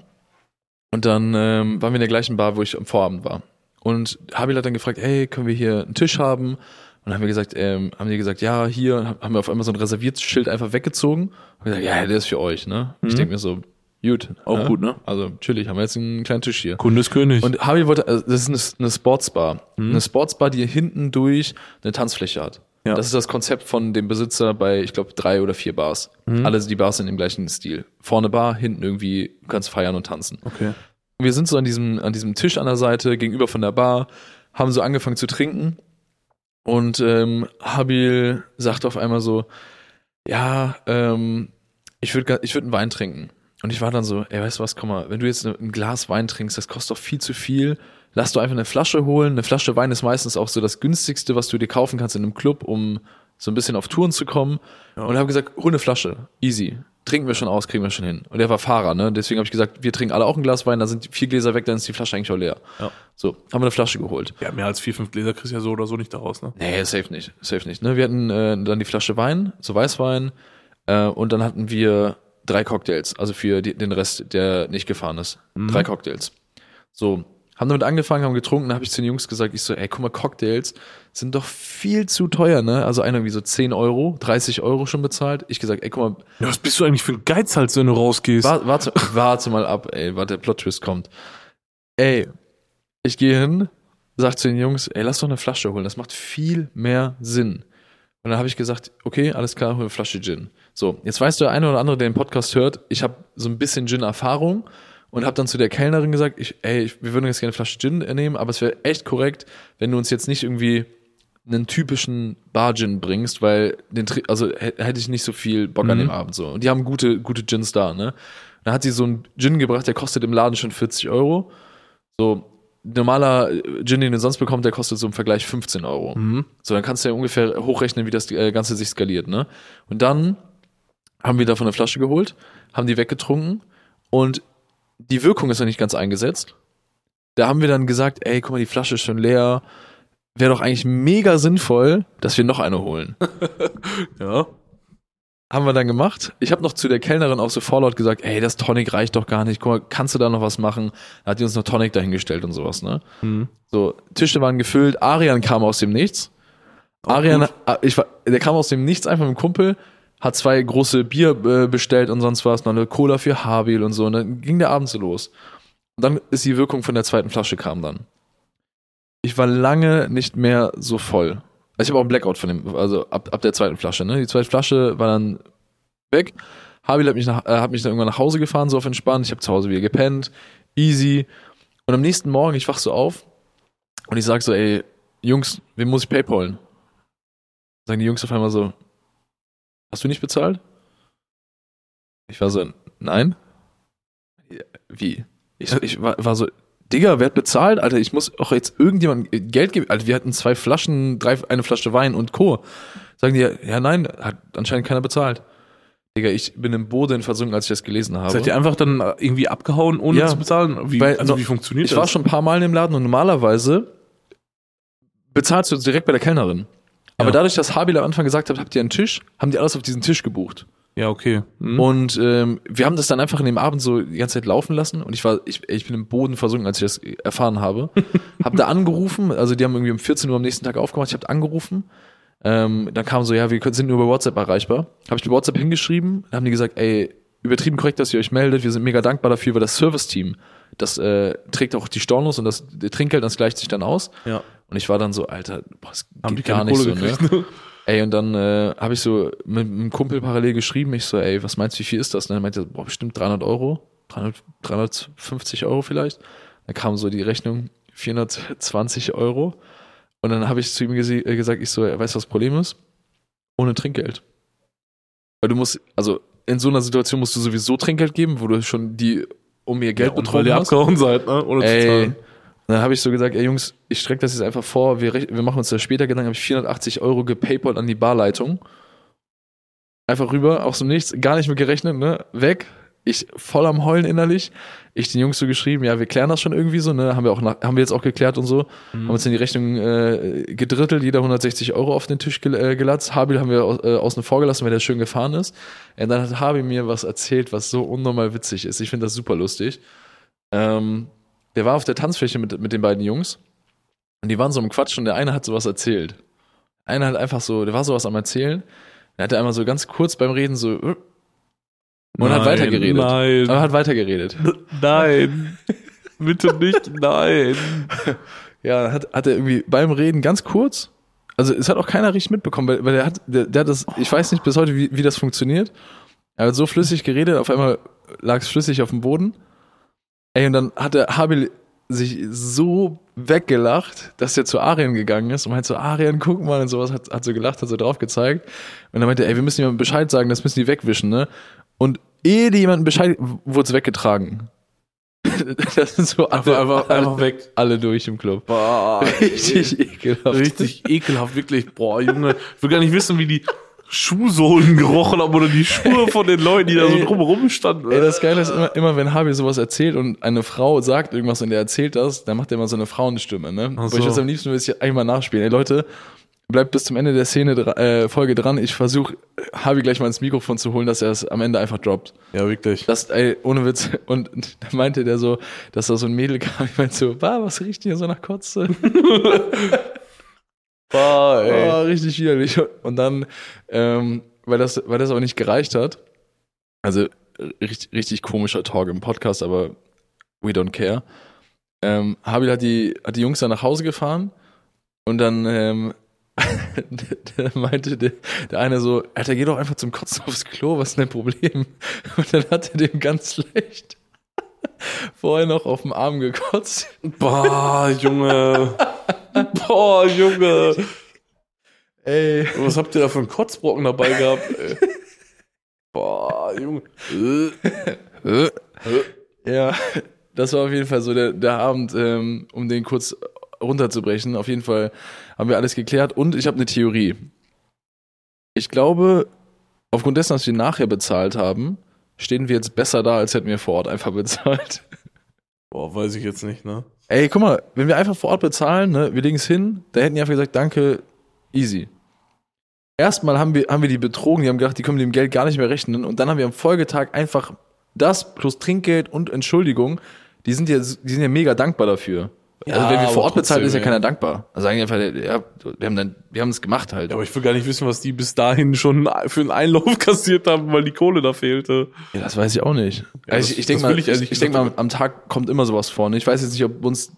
[SPEAKER 1] und dann ähm, waren wir in der gleichen Bar, wo ich am Vorabend war. Und Habil hat dann gefragt, hey, können wir hier einen Tisch haben? Und dann haben wir gesagt, ähm, haben die gesagt, ja, hier, haben wir auf einmal so ein Reserviertsschild einfach weggezogen. Und gesagt, ja, der ist für euch, ne? Ich
[SPEAKER 2] Mhm.
[SPEAKER 1] denke mir so, gut.
[SPEAKER 2] Auch
[SPEAKER 1] ne?
[SPEAKER 2] gut, ne?
[SPEAKER 1] Also, chillig, haben wir jetzt einen kleinen Tisch hier.
[SPEAKER 2] Kunde ist König.
[SPEAKER 1] Und Harvey wollte, also das ist eine, eine Sportsbar.
[SPEAKER 2] Mhm.
[SPEAKER 1] Eine Sportsbar, die hinten durch eine Tanzfläche hat.
[SPEAKER 2] Ja.
[SPEAKER 1] Das ist das Konzept von dem Besitzer bei, ich glaube, drei oder vier Bars.
[SPEAKER 2] Mhm.
[SPEAKER 1] Alle die Bars sind im gleichen Stil. Vorne Bar, hinten irgendwie, du kannst feiern und tanzen.
[SPEAKER 2] okay.
[SPEAKER 1] Wir sind so an diesem, an diesem Tisch an der Seite, gegenüber von der Bar, haben so angefangen zu trinken. Und ähm, Habil sagt auf einmal so, ja, ähm, ich würde ich würd einen Wein trinken. Und ich war dann so, ey, weißt du was, komm mal, wenn du jetzt ein Glas Wein trinkst, das kostet doch viel zu viel. Lass du einfach eine Flasche holen. Eine Flasche Wein ist meistens auch so das günstigste, was du dir kaufen kannst in einem Club, um so ein bisschen auf Touren zu kommen.
[SPEAKER 2] Ja.
[SPEAKER 1] Und habe gesagt, hol eine Flasche, easy. Trinken wir schon aus, kriegen wir schon hin. Und er war Fahrer, ne? Deswegen habe ich gesagt, wir trinken alle auch ein Glas Wein, dann sind vier Gläser weg, dann ist die Flasche eigentlich auch leer.
[SPEAKER 2] Ja.
[SPEAKER 1] So, haben wir eine Flasche geholt.
[SPEAKER 2] Ja, mehr als vier, fünf Gläser kriegst du ja so oder so nicht daraus, ne?
[SPEAKER 1] Nee, safe nicht, safe nicht. Ne? Wir hatten äh, dann die Flasche Wein, so Weißwein, Äh, und dann hatten wir drei Cocktails, also für die, den Rest, der nicht gefahren ist. Drei Cocktails. So, haben damit angefangen, haben getrunken, dann habe ich zu den Jungs gesagt, ich so, ey, guck mal, Cocktails sind doch viel zu teuer, ne? Also einer wie so 10 Euro, 30 Euro schon bezahlt. Ich gesagt, ey, guck mal,
[SPEAKER 2] Ja, was bist du eigentlich für ein Geizhals, wenn du rausgehst?
[SPEAKER 1] Warte, warte, warte mal ab, ey, warte, der Plot-Twist kommt. Ey, ich gehe hin, sag zu den Jungs, ey, lass doch eine Flasche holen, das macht viel mehr Sinn. Und dann habe ich gesagt, okay, alles klar, hol eine Flasche Gin. So, jetzt weißt du, der eine oder andere, der den Podcast hört, ich habe so ein bisschen Gin-Erfahrung und habe dann zu der Kellnerin gesagt, ich, ey, wir würden jetzt gerne eine Flasche Gin nehmen, aber es wäre echt korrekt, wenn du uns jetzt nicht irgendwie einen typischen Bar-Gin bringst, weil den, also hä- hätte ich nicht so viel Bock an dem Abend so. Und die haben gute, gute Gins da, ne? Dann hat sie so einen Gin gebracht, der kostet im Laden schon 40 Euro. So, normaler Gin, den du sonst bekommst, der kostet so im Vergleich 15 Euro. So, dann kannst du ja ungefähr hochrechnen, wie das äh, Ganze sich skaliert, ne? Und dann haben wir davon eine Flasche geholt, haben die weggetrunken und die Wirkung ist noch nicht ganz eingesetzt. Da haben wir dann gesagt, ey, guck mal, die Flasche ist schon leer. Wäre doch eigentlich mega sinnvoll, dass wir noch eine holen.
[SPEAKER 2] Ja.
[SPEAKER 1] Haben wir dann gemacht. Ich habe noch zu der Kellnerin auch so vorlaut gesagt, ey, das Tonic reicht doch gar nicht. Guck mal, kannst du da noch was machen? Da hat die uns noch Tonic dahingestellt und sowas, ne?
[SPEAKER 2] Mhm.
[SPEAKER 1] So, Tische waren gefüllt, Arian kam aus dem Nichts. Arian,
[SPEAKER 2] gut.
[SPEAKER 1] ich war, der kam aus dem Nichts einfach mit dem Kumpel, hat zwei große Bier äh, bestellt und sonst was, noch eine Cola für Habil und so. Und dann ging der Abend so los. Und dann ist die Wirkung von der zweiten Flasche kam dann. Ich war lange nicht mehr so voll. Also ich habe auch einen Blackout von dem, also ab, ab der zweiten Flasche. Ne? Die zweite Flasche war dann weg. Habil hat mich, nach, äh, hat mich dann irgendwann nach Hause gefahren, so auf entspannt. Ich habe zu Hause wieder gepennt. Easy. Und am nächsten Morgen, ich wach so auf und ich sag so, ey, Jungs, wem muss ich Paypalen? Sagen die Jungs auf einmal so, hast du nicht bezahlt? Ich war so, nein. Wie? Ich, ich war, war so, Digga, wer hat bezahlt? Alter, ich muss auch jetzt irgendjemand Geld geben. Alter, wir hatten zwei Flaschen, drei, eine Flasche Wein und Co. Sagen die, ja nein, hat anscheinend keiner bezahlt. Digga, ich bin im Boden versunken, als ich das gelesen habe.
[SPEAKER 2] Seid ihr einfach dann äh, irgendwie abgehauen, ohne
[SPEAKER 1] Ja.
[SPEAKER 2] zu bezahlen? Wie,
[SPEAKER 1] Weil-
[SPEAKER 2] also wie funktioniert
[SPEAKER 1] ich
[SPEAKER 2] das?
[SPEAKER 1] war schon ein paar Mal in dem Laden und normalerweise bezahlst du direkt bei der Kellnerin. Aber
[SPEAKER 2] Ja.
[SPEAKER 1] dadurch, dass Habil am Anfang gesagt hat, habt ihr einen Tisch, haben die alles auf diesen Tisch gebucht.
[SPEAKER 2] ja, okay. Mhm.
[SPEAKER 1] Und ähm, wir haben das dann einfach in dem Abend so die ganze Zeit laufen lassen und ich war, ich, ich bin im Boden versunken, als ich das erfahren habe. hab da angerufen, also die haben irgendwie um 14 Uhr am nächsten Tag aufgemacht, ich habe angerufen. Ähm, dann kam so, ja, wir sind nur über WhatsApp erreichbar. Habe ich bei WhatsApp hingeschrieben, dann haben die gesagt, ey, übertrieben korrekt, dass ihr euch meldet, wir sind mega dankbar dafür, weil das Service-Team, das äh, trägt auch die Stornos und das Trinkgeld, das gleicht sich dann aus.
[SPEAKER 2] ja.
[SPEAKER 1] Und ich war dann so, Alter, boah, das
[SPEAKER 2] Haben die
[SPEAKER 1] geht gar
[SPEAKER 2] keine
[SPEAKER 1] nicht
[SPEAKER 2] Kohle
[SPEAKER 1] so, ne?
[SPEAKER 2] gekriegt? Ne?
[SPEAKER 1] Ey, und dann äh, habe ich so mit einem Kumpel parallel geschrieben, ich so, ey, was meinst du, wie viel ist das? Und dann meinte er, boah, bestimmt 300 Euro, 300, 350 Euro vielleicht. Dann kam so die Rechnung, 420 Euro. Und dann habe ich zu ihm äh, gesagt, ich so, weißt du, was das Problem ist? Ohne Trinkgeld. Weil du musst, also in so einer Situation musst du sowieso Trinkgeld geben, wo du schon die um ihr Geld
[SPEAKER 2] Ja, und weil ihr
[SPEAKER 1] hast.
[SPEAKER 2] abgehauen seid, ne? Ohne zu
[SPEAKER 1] Ey,
[SPEAKER 2] zahlen.
[SPEAKER 1] Dann habe ich so gesagt, ey Jungs, ich strecke das jetzt einfach vor, wir, wir machen uns da später Gedanken, habe ich 480 Euro gepaypalt an die Barleitung. Einfach rüber, aus dem Nichts, gar nicht mit gerechnet, ne? Weg. Ich voll am Heulen innerlich. Ich den Jungs so geschrieben, ja, wir klären das schon irgendwie so, ne? Haben wir auch nach, haben wir jetzt auch geklärt und so. Haben uns in die Rechnung äh, gedrittelt, jeder 160 Euro auf den Tisch gel äh, gelatzt. Habil haben wir aus, äh, außen vor gelassen, weil der schön gefahren ist. Und dann hat Habil mir was erzählt, was so unnormal witzig ist. Ich finde das super lustig. Ähm, der war auf der Tanzfläche mit, mit den beiden Jungs und die waren so im Quatsch und der eine hat sowas erzählt. Einer hat einfach so, der war sowas am Erzählen. Der hatte einmal so ganz kurz beim Reden so äh, und hat
[SPEAKER 2] Nein,
[SPEAKER 1] weitergeredet.
[SPEAKER 2] Nein.
[SPEAKER 1] Aber hat weitergeredet.
[SPEAKER 2] Nein. Bitte nicht, nein.
[SPEAKER 1] Ja, hat, hat er irgendwie beim Reden ganz kurz, also es hat auch keiner richtig mitbekommen, weil, weil der hat, der, der hat das, ich weiß nicht bis heute, wie, wie das funktioniert. Er hat so flüssig geredet, auf einmal lag es flüssig auf dem Boden. Ey, und dann hat der Habil sich so weggelacht, dass er zu Arian gegangen ist und meinte so, Arian, guck mal und sowas, hat, hat so gelacht, hat so drauf gezeigt. Und dann meinte er, ey, wir müssen jemandem Bescheid sagen, das müssen die wegwischen, ne? Und ehe die jemanden Bescheid, wurde es weggetragen. das sind so
[SPEAKER 2] Einfach, einfach,
[SPEAKER 1] alle,
[SPEAKER 2] einfach weg.
[SPEAKER 1] alle durch im Club.
[SPEAKER 2] Boah,
[SPEAKER 1] Richtig ekelhaft.
[SPEAKER 2] Richtig ekelhaft, wirklich. Boah, Junge. Ich will gar nicht wissen, wie die Schuhsohlen gerochen haben oder die Schuhe von den Leuten, die da so drumherum standen.
[SPEAKER 1] Ey, das Geile ist immer, immer wenn Habi sowas erzählt und eine Frau sagt irgendwas und der erzählt das, dann macht er immer so eine Frauenstimme, ne?
[SPEAKER 2] Ach
[SPEAKER 1] Aber ich
[SPEAKER 2] so.
[SPEAKER 1] würde am liebsten will ich eigentlich mal nachspielen. Ey, Leute, bleibt bis zum Ende der Szene äh, Folge dran. Ich versuche, Harvey gleich mal ins Mikrofon zu holen, dass er es am Ende einfach droppt.
[SPEAKER 2] Ja, wirklich.
[SPEAKER 1] Das, ey, ohne Witz. Und da meinte der so, dass da so ein Mädel kam. Ich meinte so, bah, was riecht hier so nach Kotze?
[SPEAKER 2] Bah,
[SPEAKER 1] Oh, richtig widerlich. Und dann, ähm, weil das, weil das aber nicht gereicht hat, also richtig, richtig komischer Talk im Podcast, aber we don't care. Ähm, Habil hat die, hat die Jungs dann nach Hause gefahren und dann ähm, der meinte der, der eine so, Alter, geh doch einfach zum Kotzen aufs Klo, was ist dein Problem? Und dann hat er dem ganz schlecht vorher noch auf dem Arm gekotzt.
[SPEAKER 2] Boah, Junge. Boah, Junge.
[SPEAKER 1] Ey.
[SPEAKER 2] Was habt ihr da für einen Kotzbrocken dabei gehabt? Ey? Boah, Junge.
[SPEAKER 1] Ja, das war auf jeden Fall so der, der Abend, ähm, um den kurz runterzubrechen. Auf jeden Fall haben wir alles geklärt und ich habe eine Theorie. Ich glaube, aufgrund dessen, dass wir nachher bezahlt haben, stehen wir jetzt besser da, als hätten wir vor Ort einfach bezahlt.
[SPEAKER 2] Boah, weiß ich jetzt nicht, ne?
[SPEAKER 1] Ey, guck mal, wenn wir einfach vor Ort bezahlen, ne, wir legen es hin, da hätten die einfach gesagt, danke, easy. Erstmal haben wir, haben wir die betrogen, die haben gedacht, die können mit dem Geld gar nicht mehr rechnen und dann haben wir am Folgetag einfach das plus Trinkgeld und Entschuldigung, die sind ja, die sind ja mega dankbar dafür.
[SPEAKER 2] Ja,
[SPEAKER 1] also wenn wir vor Ort bezahlen, ist ja keiner dankbar. Also sagen einfach, ja, wir haben dann, wir haben es gemacht halt.
[SPEAKER 2] Ja, aber ich will gar nicht wissen, was die bis dahin schon für einen Einlauf kassiert haben, weil die Kohle da fehlte.
[SPEAKER 1] Ja, das weiß ich auch nicht.
[SPEAKER 2] Ja,
[SPEAKER 1] also ich, ich denke mal,
[SPEAKER 2] ich
[SPEAKER 1] ich,
[SPEAKER 2] ehrlich
[SPEAKER 1] ich, denk
[SPEAKER 2] gesagt
[SPEAKER 1] mal, am Tag kommt immer sowas vorne. Ich weiß jetzt nicht, ob uns,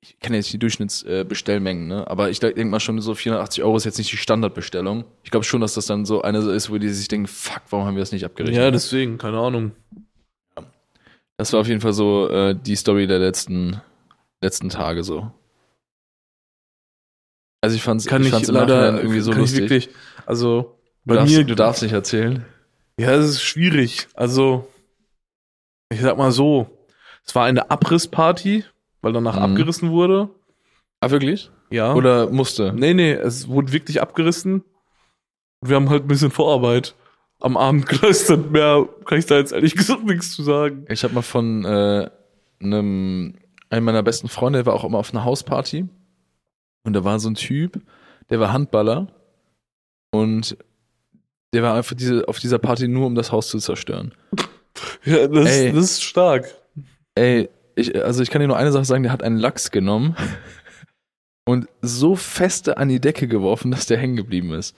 [SPEAKER 1] ich kenne jetzt die Durchschnittsbestellmengen, äh, ne? aber ich denke mal schon so 480 Euro ist jetzt nicht die Standardbestellung. Ich glaube schon, dass das dann so eine ist, wo die sich denken, fuck, warum haben wir das nicht abgerechnet?
[SPEAKER 2] Ja, deswegen, keine Ahnung.
[SPEAKER 1] das war auf jeden Fall so äh, die Story der letzten, letzten Tage so. Also ich fand's,
[SPEAKER 2] Kann
[SPEAKER 1] ich
[SPEAKER 2] ich,
[SPEAKER 1] fand's
[SPEAKER 2] leider
[SPEAKER 1] irgendwie so
[SPEAKER 2] kann
[SPEAKER 1] lustig.
[SPEAKER 2] ich wirklich, also
[SPEAKER 1] du,
[SPEAKER 2] bei
[SPEAKER 1] darfst,
[SPEAKER 2] mir,
[SPEAKER 1] du darfst nicht erzählen.
[SPEAKER 2] ja, es ist schwierig. Also ich sag mal so, es war eine Abrissparty, weil danach
[SPEAKER 1] Mhm.
[SPEAKER 2] abgerissen wurde.
[SPEAKER 1] Ah, wirklich?
[SPEAKER 2] Ja.
[SPEAKER 1] Oder musste?
[SPEAKER 2] Nee, nee, es wurde wirklich abgerissen. Wir haben halt ein bisschen Vorarbeit am Abend geleistet. Mehr kann ich da jetzt ehrlich gesagt nichts zu sagen.
[SPEAKER 1] Ich habe mal von äh, einem, einem meiner besten Freunde, der war auch immer auf einer Hausparty. Und da war so ein Typ, der war Handballer. Und der war einfach diese, auf dieser Party nur, um das Haus zu zerstören.
[SPEAKER 2] Ja, das,
[SPEAKER 1] Ey.
[SPEAKER 2] das ist stark.
[SPEAKER 1] Ey, ich, also ich kann dir nur eine Sache sagen, der hat einen Lachs genommen und so feste an die Decke geworfen, dass der hängen geblieben ist.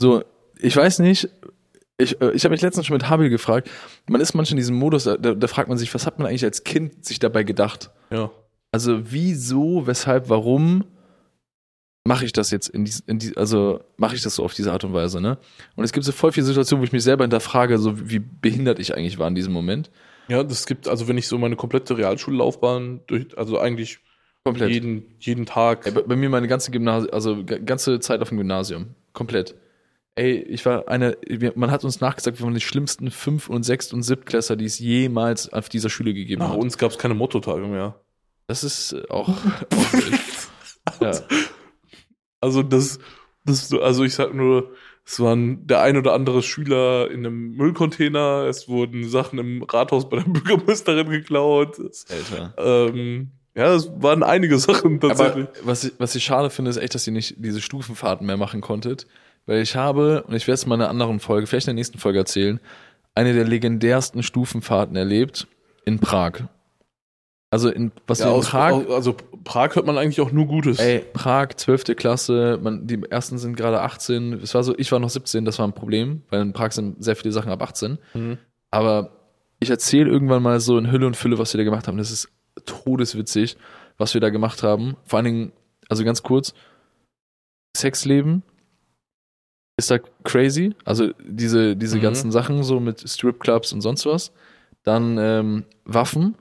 [SPEAKER 1] So, ich weiß nicht, ich, äh, ich habe mich letztens schon mit Habil gefragt, man ist manchmal in diesem Modus, da, da fragt man sich, was hat man eigentlich als Kind sich dabei gedacht?
[SPEAKER 2] Ja.
[SPEAKER 1] Also wieso, weshalb, warum mache ich das jetzt in die, in die also mache ich das so auf diese Art und Weise, ne? Und es gibt so voll viele Situationen, wo ich mich selber hinterfrage, so wie behindert ich eigentlich war in diesem Moment.
[SPEAKER 2] Ja, das gibt, also wenn ich so meine komplette Realschullaufbahn durch, also eigentlich
[SPEAKER 1] Komplett.
[SPEAKER 2] jeden, jeden Tag.
[SPEAKER 1] Ey, bei, bei mir meine ganze Gymnasium, also ganze Zeit auf dem Gymnasium. Komplett. Ey, ich war eine, man hat uns nachgesagt, wir waren die schlimmsten Fünf- und Sechst- und Siebtklässler, die es jemals auf dieser Schule gegeben
[SPEAKER 2] Nach
[SPEAKER 1] hat.
[SPEAKER 2] uns gab es keine Mottotage mehr.
[SPEAKER 1] Das ist auch, ja.
[SPEAKER 2] Also das, das, also ich sag nur, es waren der ein oder andere Schüler in einem Müllcontainer, es wurden Sachen im Rathaus bei der Bürgermeisterin geklaut.
[SPEAKER 1] Alter.
[SPEAKER 2] ähm, ja, es waren einige Sachen tatsächlich.
[SPEAKER 1] Aber was ich, was ich schade finde, ist echt, dass ihr nicht diese Stufenfahrten mehr machen konntet. Weil ich habe, und ich werde es mal in einer anderen Folge, vielleicht in der nächsten Folge erzählen, eine der legendärsten Stufenfahrten erlebt in Prag. Also in, was
[SPEAKER 2] ja,
[SPEAKER 1] wir in
[SPEAKER 2] aus,
[SPEAKER 1] Prag,
[SPEAKER 2] also Prag hört man eigentlich auch nur Gutes.
[SPEAKER 1] ey, Prag, 12. Klasse, man, die ersten sind gerade 18. Es war so, ich war noch 17, das war ein Problem, weil in Prag sind sehr viele Sachen ab 18.
[SPEAKER 2] Mhm.
[SPEAKER 1] Aber ich erzähle irgendwann mal so in Hülle und Fülle, was wir da gemacht haben. Das ist todeswitzig, was wir da gemacht haben. Vor allen Dingen, also ganz kurz, Sexleben ist da crazy. Also diese, diese
[SPEAKER 2] Mhm.
[SPEAKER 1] ganzen Sachen so mit Stripclubs und sonst was. Dann ähm, Waffen.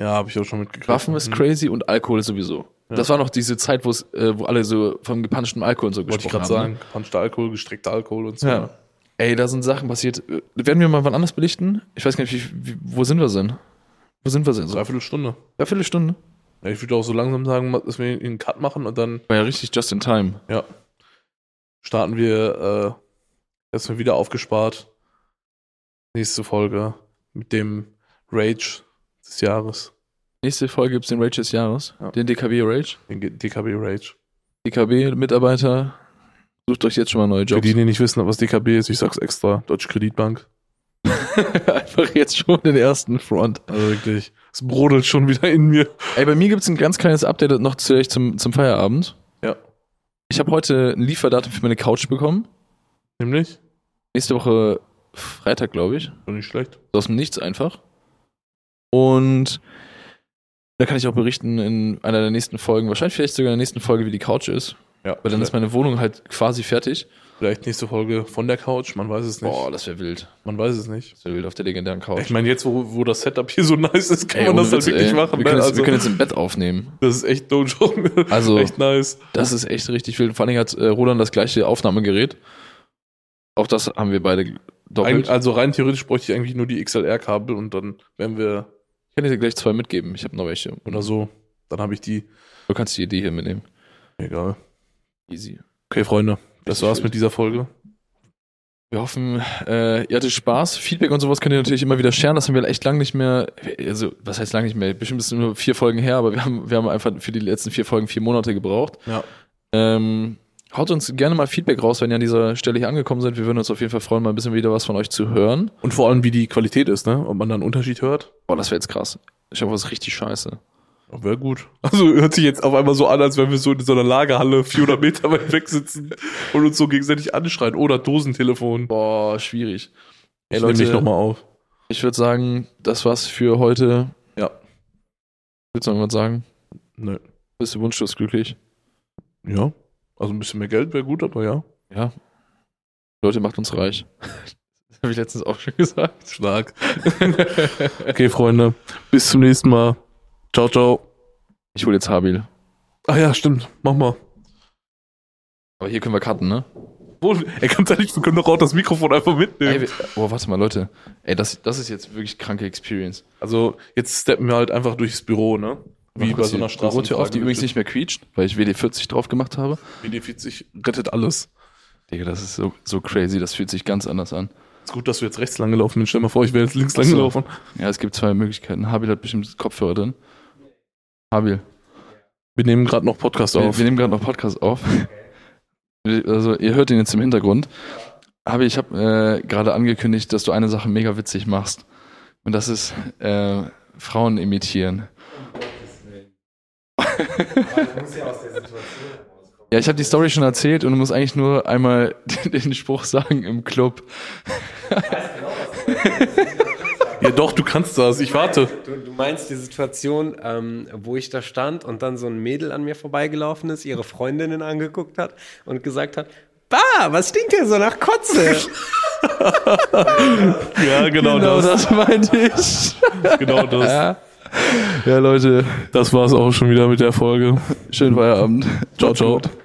[SPEAKER 2] Ja, habe ich auch schon mitgekriegt.
[SPEAKER 1] Waffen ist
[SPEAKER 2] Mhm.
[SPEAKER 1] crazy und Alkohol sowieso.
[SPEAKER 2] Ja.
[SPEAKER 1] Das war noch diese Zeit, wo es, äh, wo alle so vom gepanschten Alkohol und so
[SPEAKER 2] Wollte ich
[SPEAKER 1] gesprochen
[SPEAKER 2] gerade
[SPEAKER 1] haben. ne?
[SPEAKER 2] sagen. Gepanschter Alkohol, gestreckter Alkohol und so.
[SPEAKER 1] Ja. Ey, da sind Sachen passiert. Werden wir mal wann anders belichten? Ich weiß gar nicht, wie, wie, wo sind wir denn? Wo sind wir denn? So?
[SPEAKER 2] Dreiviertel Stunde.
[SPEAKER 1] Ja, Viertelstunde.
[SPEAKER 2] Ja, ich würde auch so langsam sagen, dass wir einen Cut machen und dann
[SPEAKER 1] War ja richtig just in time.
[SPEAKER 2] Ja. Starten wir äh, erstmal wieder aufgespart. Nächste Folge mit dem Rage des Jahres.
[SPEAKER 1] Nächste Folge gibt's den Rage des Jahres.
[SPEAKER 2] Ja.
[SPEAKER 1] Den DKW Rage.
[SPEAKER 2] Den G- DKB Rage.
[SPEAKER 1] DKB-Mitarbeiter, sucht euch jetzt schon mal neue
[SPEAKER 2] Für
[SPEAKER 1] Jobs.
[SPEAKER 2] die, die nicht wissen, was DKB ist, ich sag's extra, Deutsche Kreditbank.
[SPEAKER 1] Einfach jetzt schon den ersten Front.
[SPEAKER 2] Also wirklich, es brodelt schon wieder in mir.
[SPEAKER 1] Ey, bei mir gibt's ein ganz kleines Update noch zu, zum, zum Feierabend. Ich habe heute ein Lieferdatum für meine Couch bekommen.
[SPEAKER 2] Nämlich?
[SPEAKER 1] Nächste Woche Freitag, glaube ich.
[SPEAKER 2] Nicht schlecht.
[SPEAKER 1] Aus dem Nichts einfach. Und da kann ich auch berichten in einer der nächsten Folgen, wahrscheinlich vielleicht sogar in der nächsten Folge, wie die Couch ist.
[SPEAKER 2] Ja,
[SPEAKER 1] Weil dann ist meine Wohnung halt quasi fertig.
[SPEAKER 2] Vielleicht nächste Folge von der Couch, man weiß es nicht.
[SPEAKER 1] Boah, das wäre wild.
[SPEAKER 2] Man weiß es nicht.
[SPEAKER 1] Das wäre wild auf der legendären Couch.
[SPEAKER 2] Ich meine, jetzt, wo, wo das Setup hier so nice ist, kann
[SPEAKER 1] Ey,
[SPEAKER 2] man das halt
[SPEAKER 1] Witz,
[SPEAKER 2] wirklich
[SPEAKER 1] ey.
[SPEAKER 2] machen.
[SPEAKER 1] Wir
[SPEAKER 2] ne?
[SPEAKER 1] können, jetzt,
[SPEAKER 2] also,
[SPEAKER 1] wir können jetzt im Bett aufnehmen.
[SPEAKER 2] das ist echt no joke.
[SPEAKER 1] Also-
[SPEAKER 2] echt nice.
[SPEAKER 1] Das ist echt richtig wild. Vor allem hat äh, Roland das gleiche Aufnahmegerät. Auch das haben wir beide doppelt.
[SPEAKER 2] Ein, also rein theoretisch bräuchte ich eigentlich nur die XLR-Kabel und dann wären wir
[SPEAKER 1] ich kann dir gleich zwei mitgeben. Ich habe noch welche.
[SPEAKER 2] oder so. Dann habe ich die.
[SPEAKER 1] Du kannst die Idee hier mitnehmen.
[SPEAKER 2] Egal.
[SPEAKER 1] Easy.
[SPEAKER 2] Okay, Freunde. Das war's mit dieser Folge.
[SPEAKER 1] Wir hoffen, äh, ihr hattet Spaß. Feedback und sowas könnt ihr natürlich immer wieder sharen. Das haben wir echt lange nicht mehr. Also, was heißt lange nicht mehr? Bestimmt ist es nur vier Folgen her, aber wir haben, wir haben einfach für die letzten vier Folgen vier Monate gebraucht.
[SPEAKER 2] Ja.
[SPEAKER 1] Ähm, haut uns gerne mal Feedback raus, wenn ihr an dieser Stelle hier angekommen seid. Wir würden uns auf jeden Fall freuen, mal ein bisschen wieder was von euch zu hören.
[SPEAKER 2] Und vor allem, wie die Qualität ist, ne? Ob man da einen Unterschied hört.
[SPEAKER 1] Boah, das wäre jetzt krass. Ich hoffe, das ist richtig scheiße.
[SPEAKER 2] Wäre gut. Also hört sich jetzt auf einmal so an, als wenn wir so in so einer Lagerhalle 400 Meter weit weg sitzen und uns so gegenseitig anschreien. Oder Dosentelefon.
[SPEAKER 1] Boah, schwierig. Ey,
[SPEAKER 2] Ich nehme dich nochmal auf.
[SPEAKER 1] ich würde sagen, das war's für heute.
[SPEAKER 2] Ja.
[SPEAKER 1] Willst du noch was sagen?
[SPEAKER 2] Nö.
[SPEAKER 1] Bist du wunschlos glücklich?
[SPEAKER 2] Ja. Also ein bisschen mehr Geld wäre gut, aber ja.
[SPEAKER 1] Ja. Leute, macht uns reich. Das habe ich letztens auch schon gesagt.
[SPEAKER 2] Stark. okay, Freunde. Bis zum nächsten Mal. Ciao, ciao.
[SPEAKER 1] Ich hole jetzt Habil.
[SPEAKER 2] Ah ja, stimmt. Mach mal.
[SPEAKER 1] Aber hier können wir cutten, ne?
[SPEAKER 2] Wo, ey, ganz ehrlich, wir können doch auch das Mikrofon einfach mitnehmen.
[SPEAKER 1] Ey, oh, warte mal, Leute. Ey, das, das ist jetzt wirklich kranke Experience.
[SPEAKER 2] Also, jetzt steppen wir halt einfach durchs Büro, ne? Wie
[SPEAKER 1] Mach
[SPEAKER 2] bei so einer
[SPEAKER 1] die Bürotür auf, die übrigens nicht mehr quietscht, weil ich WD-40 drauf gemacht habe.
[SPEAKER 2] WD40 rettet alles.
[SPEAKER 1] Digga, das ist so, so crazy. Das fühlt sich ganz anders an.
[SPEAKER 2] Ist gut, dass du jetzt rechts lang gelaufen bist. Stell dir mal vor, ich wäre jetzt links lang
[SPEAKER 1] Ach
[SPEAKER 2] gelaufen.
[SPEAKER 1] Ja, es gibt zwei Möglichkeiten. Habil hat bestimmt Kopfhörer drin. Habil.
[SPEAKER 2] Wir nehmen gerade noch Podcast
[SPEAKER 1] Wir,
[SPEAKER 2] auf.
[SPEAKER 1] wir nehmen gerade noch Podcast auf. Also, ihr hört ihn jetzt im Hintergrund. Aber ich habe äh, gerade angekündigt, dass du eine Sache mega witzig machst. Und das ist äh, Frauen imitieren. Ja, ich habe die Story schon erzählt und du musst eigentlich nur einmal den Spruch sagen im Club.
[SPEAKER 2] Ja, doch, du kannst das. Ich warte.
[SPEAKER 3] Du, du meinst die Situation, ähm, wo ich da stand und dann so ein Mädel an mir vorbeigelaufen ist, ihre Freundinnen angeguckt hat und gesagt hat, Bah, was stinkt hier so nach Kotze?
[SPEAKER 2] Ja, genau, das.
[SPEAKER 1] meinte ich.
[SPEAKER 2] Genau das.
[SPEAKER 1] Ja. ja, Leute,
[SPEAKER 2] Das war's auch schon wieder mit der Folge.
[SPEAKER 1] schönen Feierabend.
[SPEAKER 2] Ciao, ciao.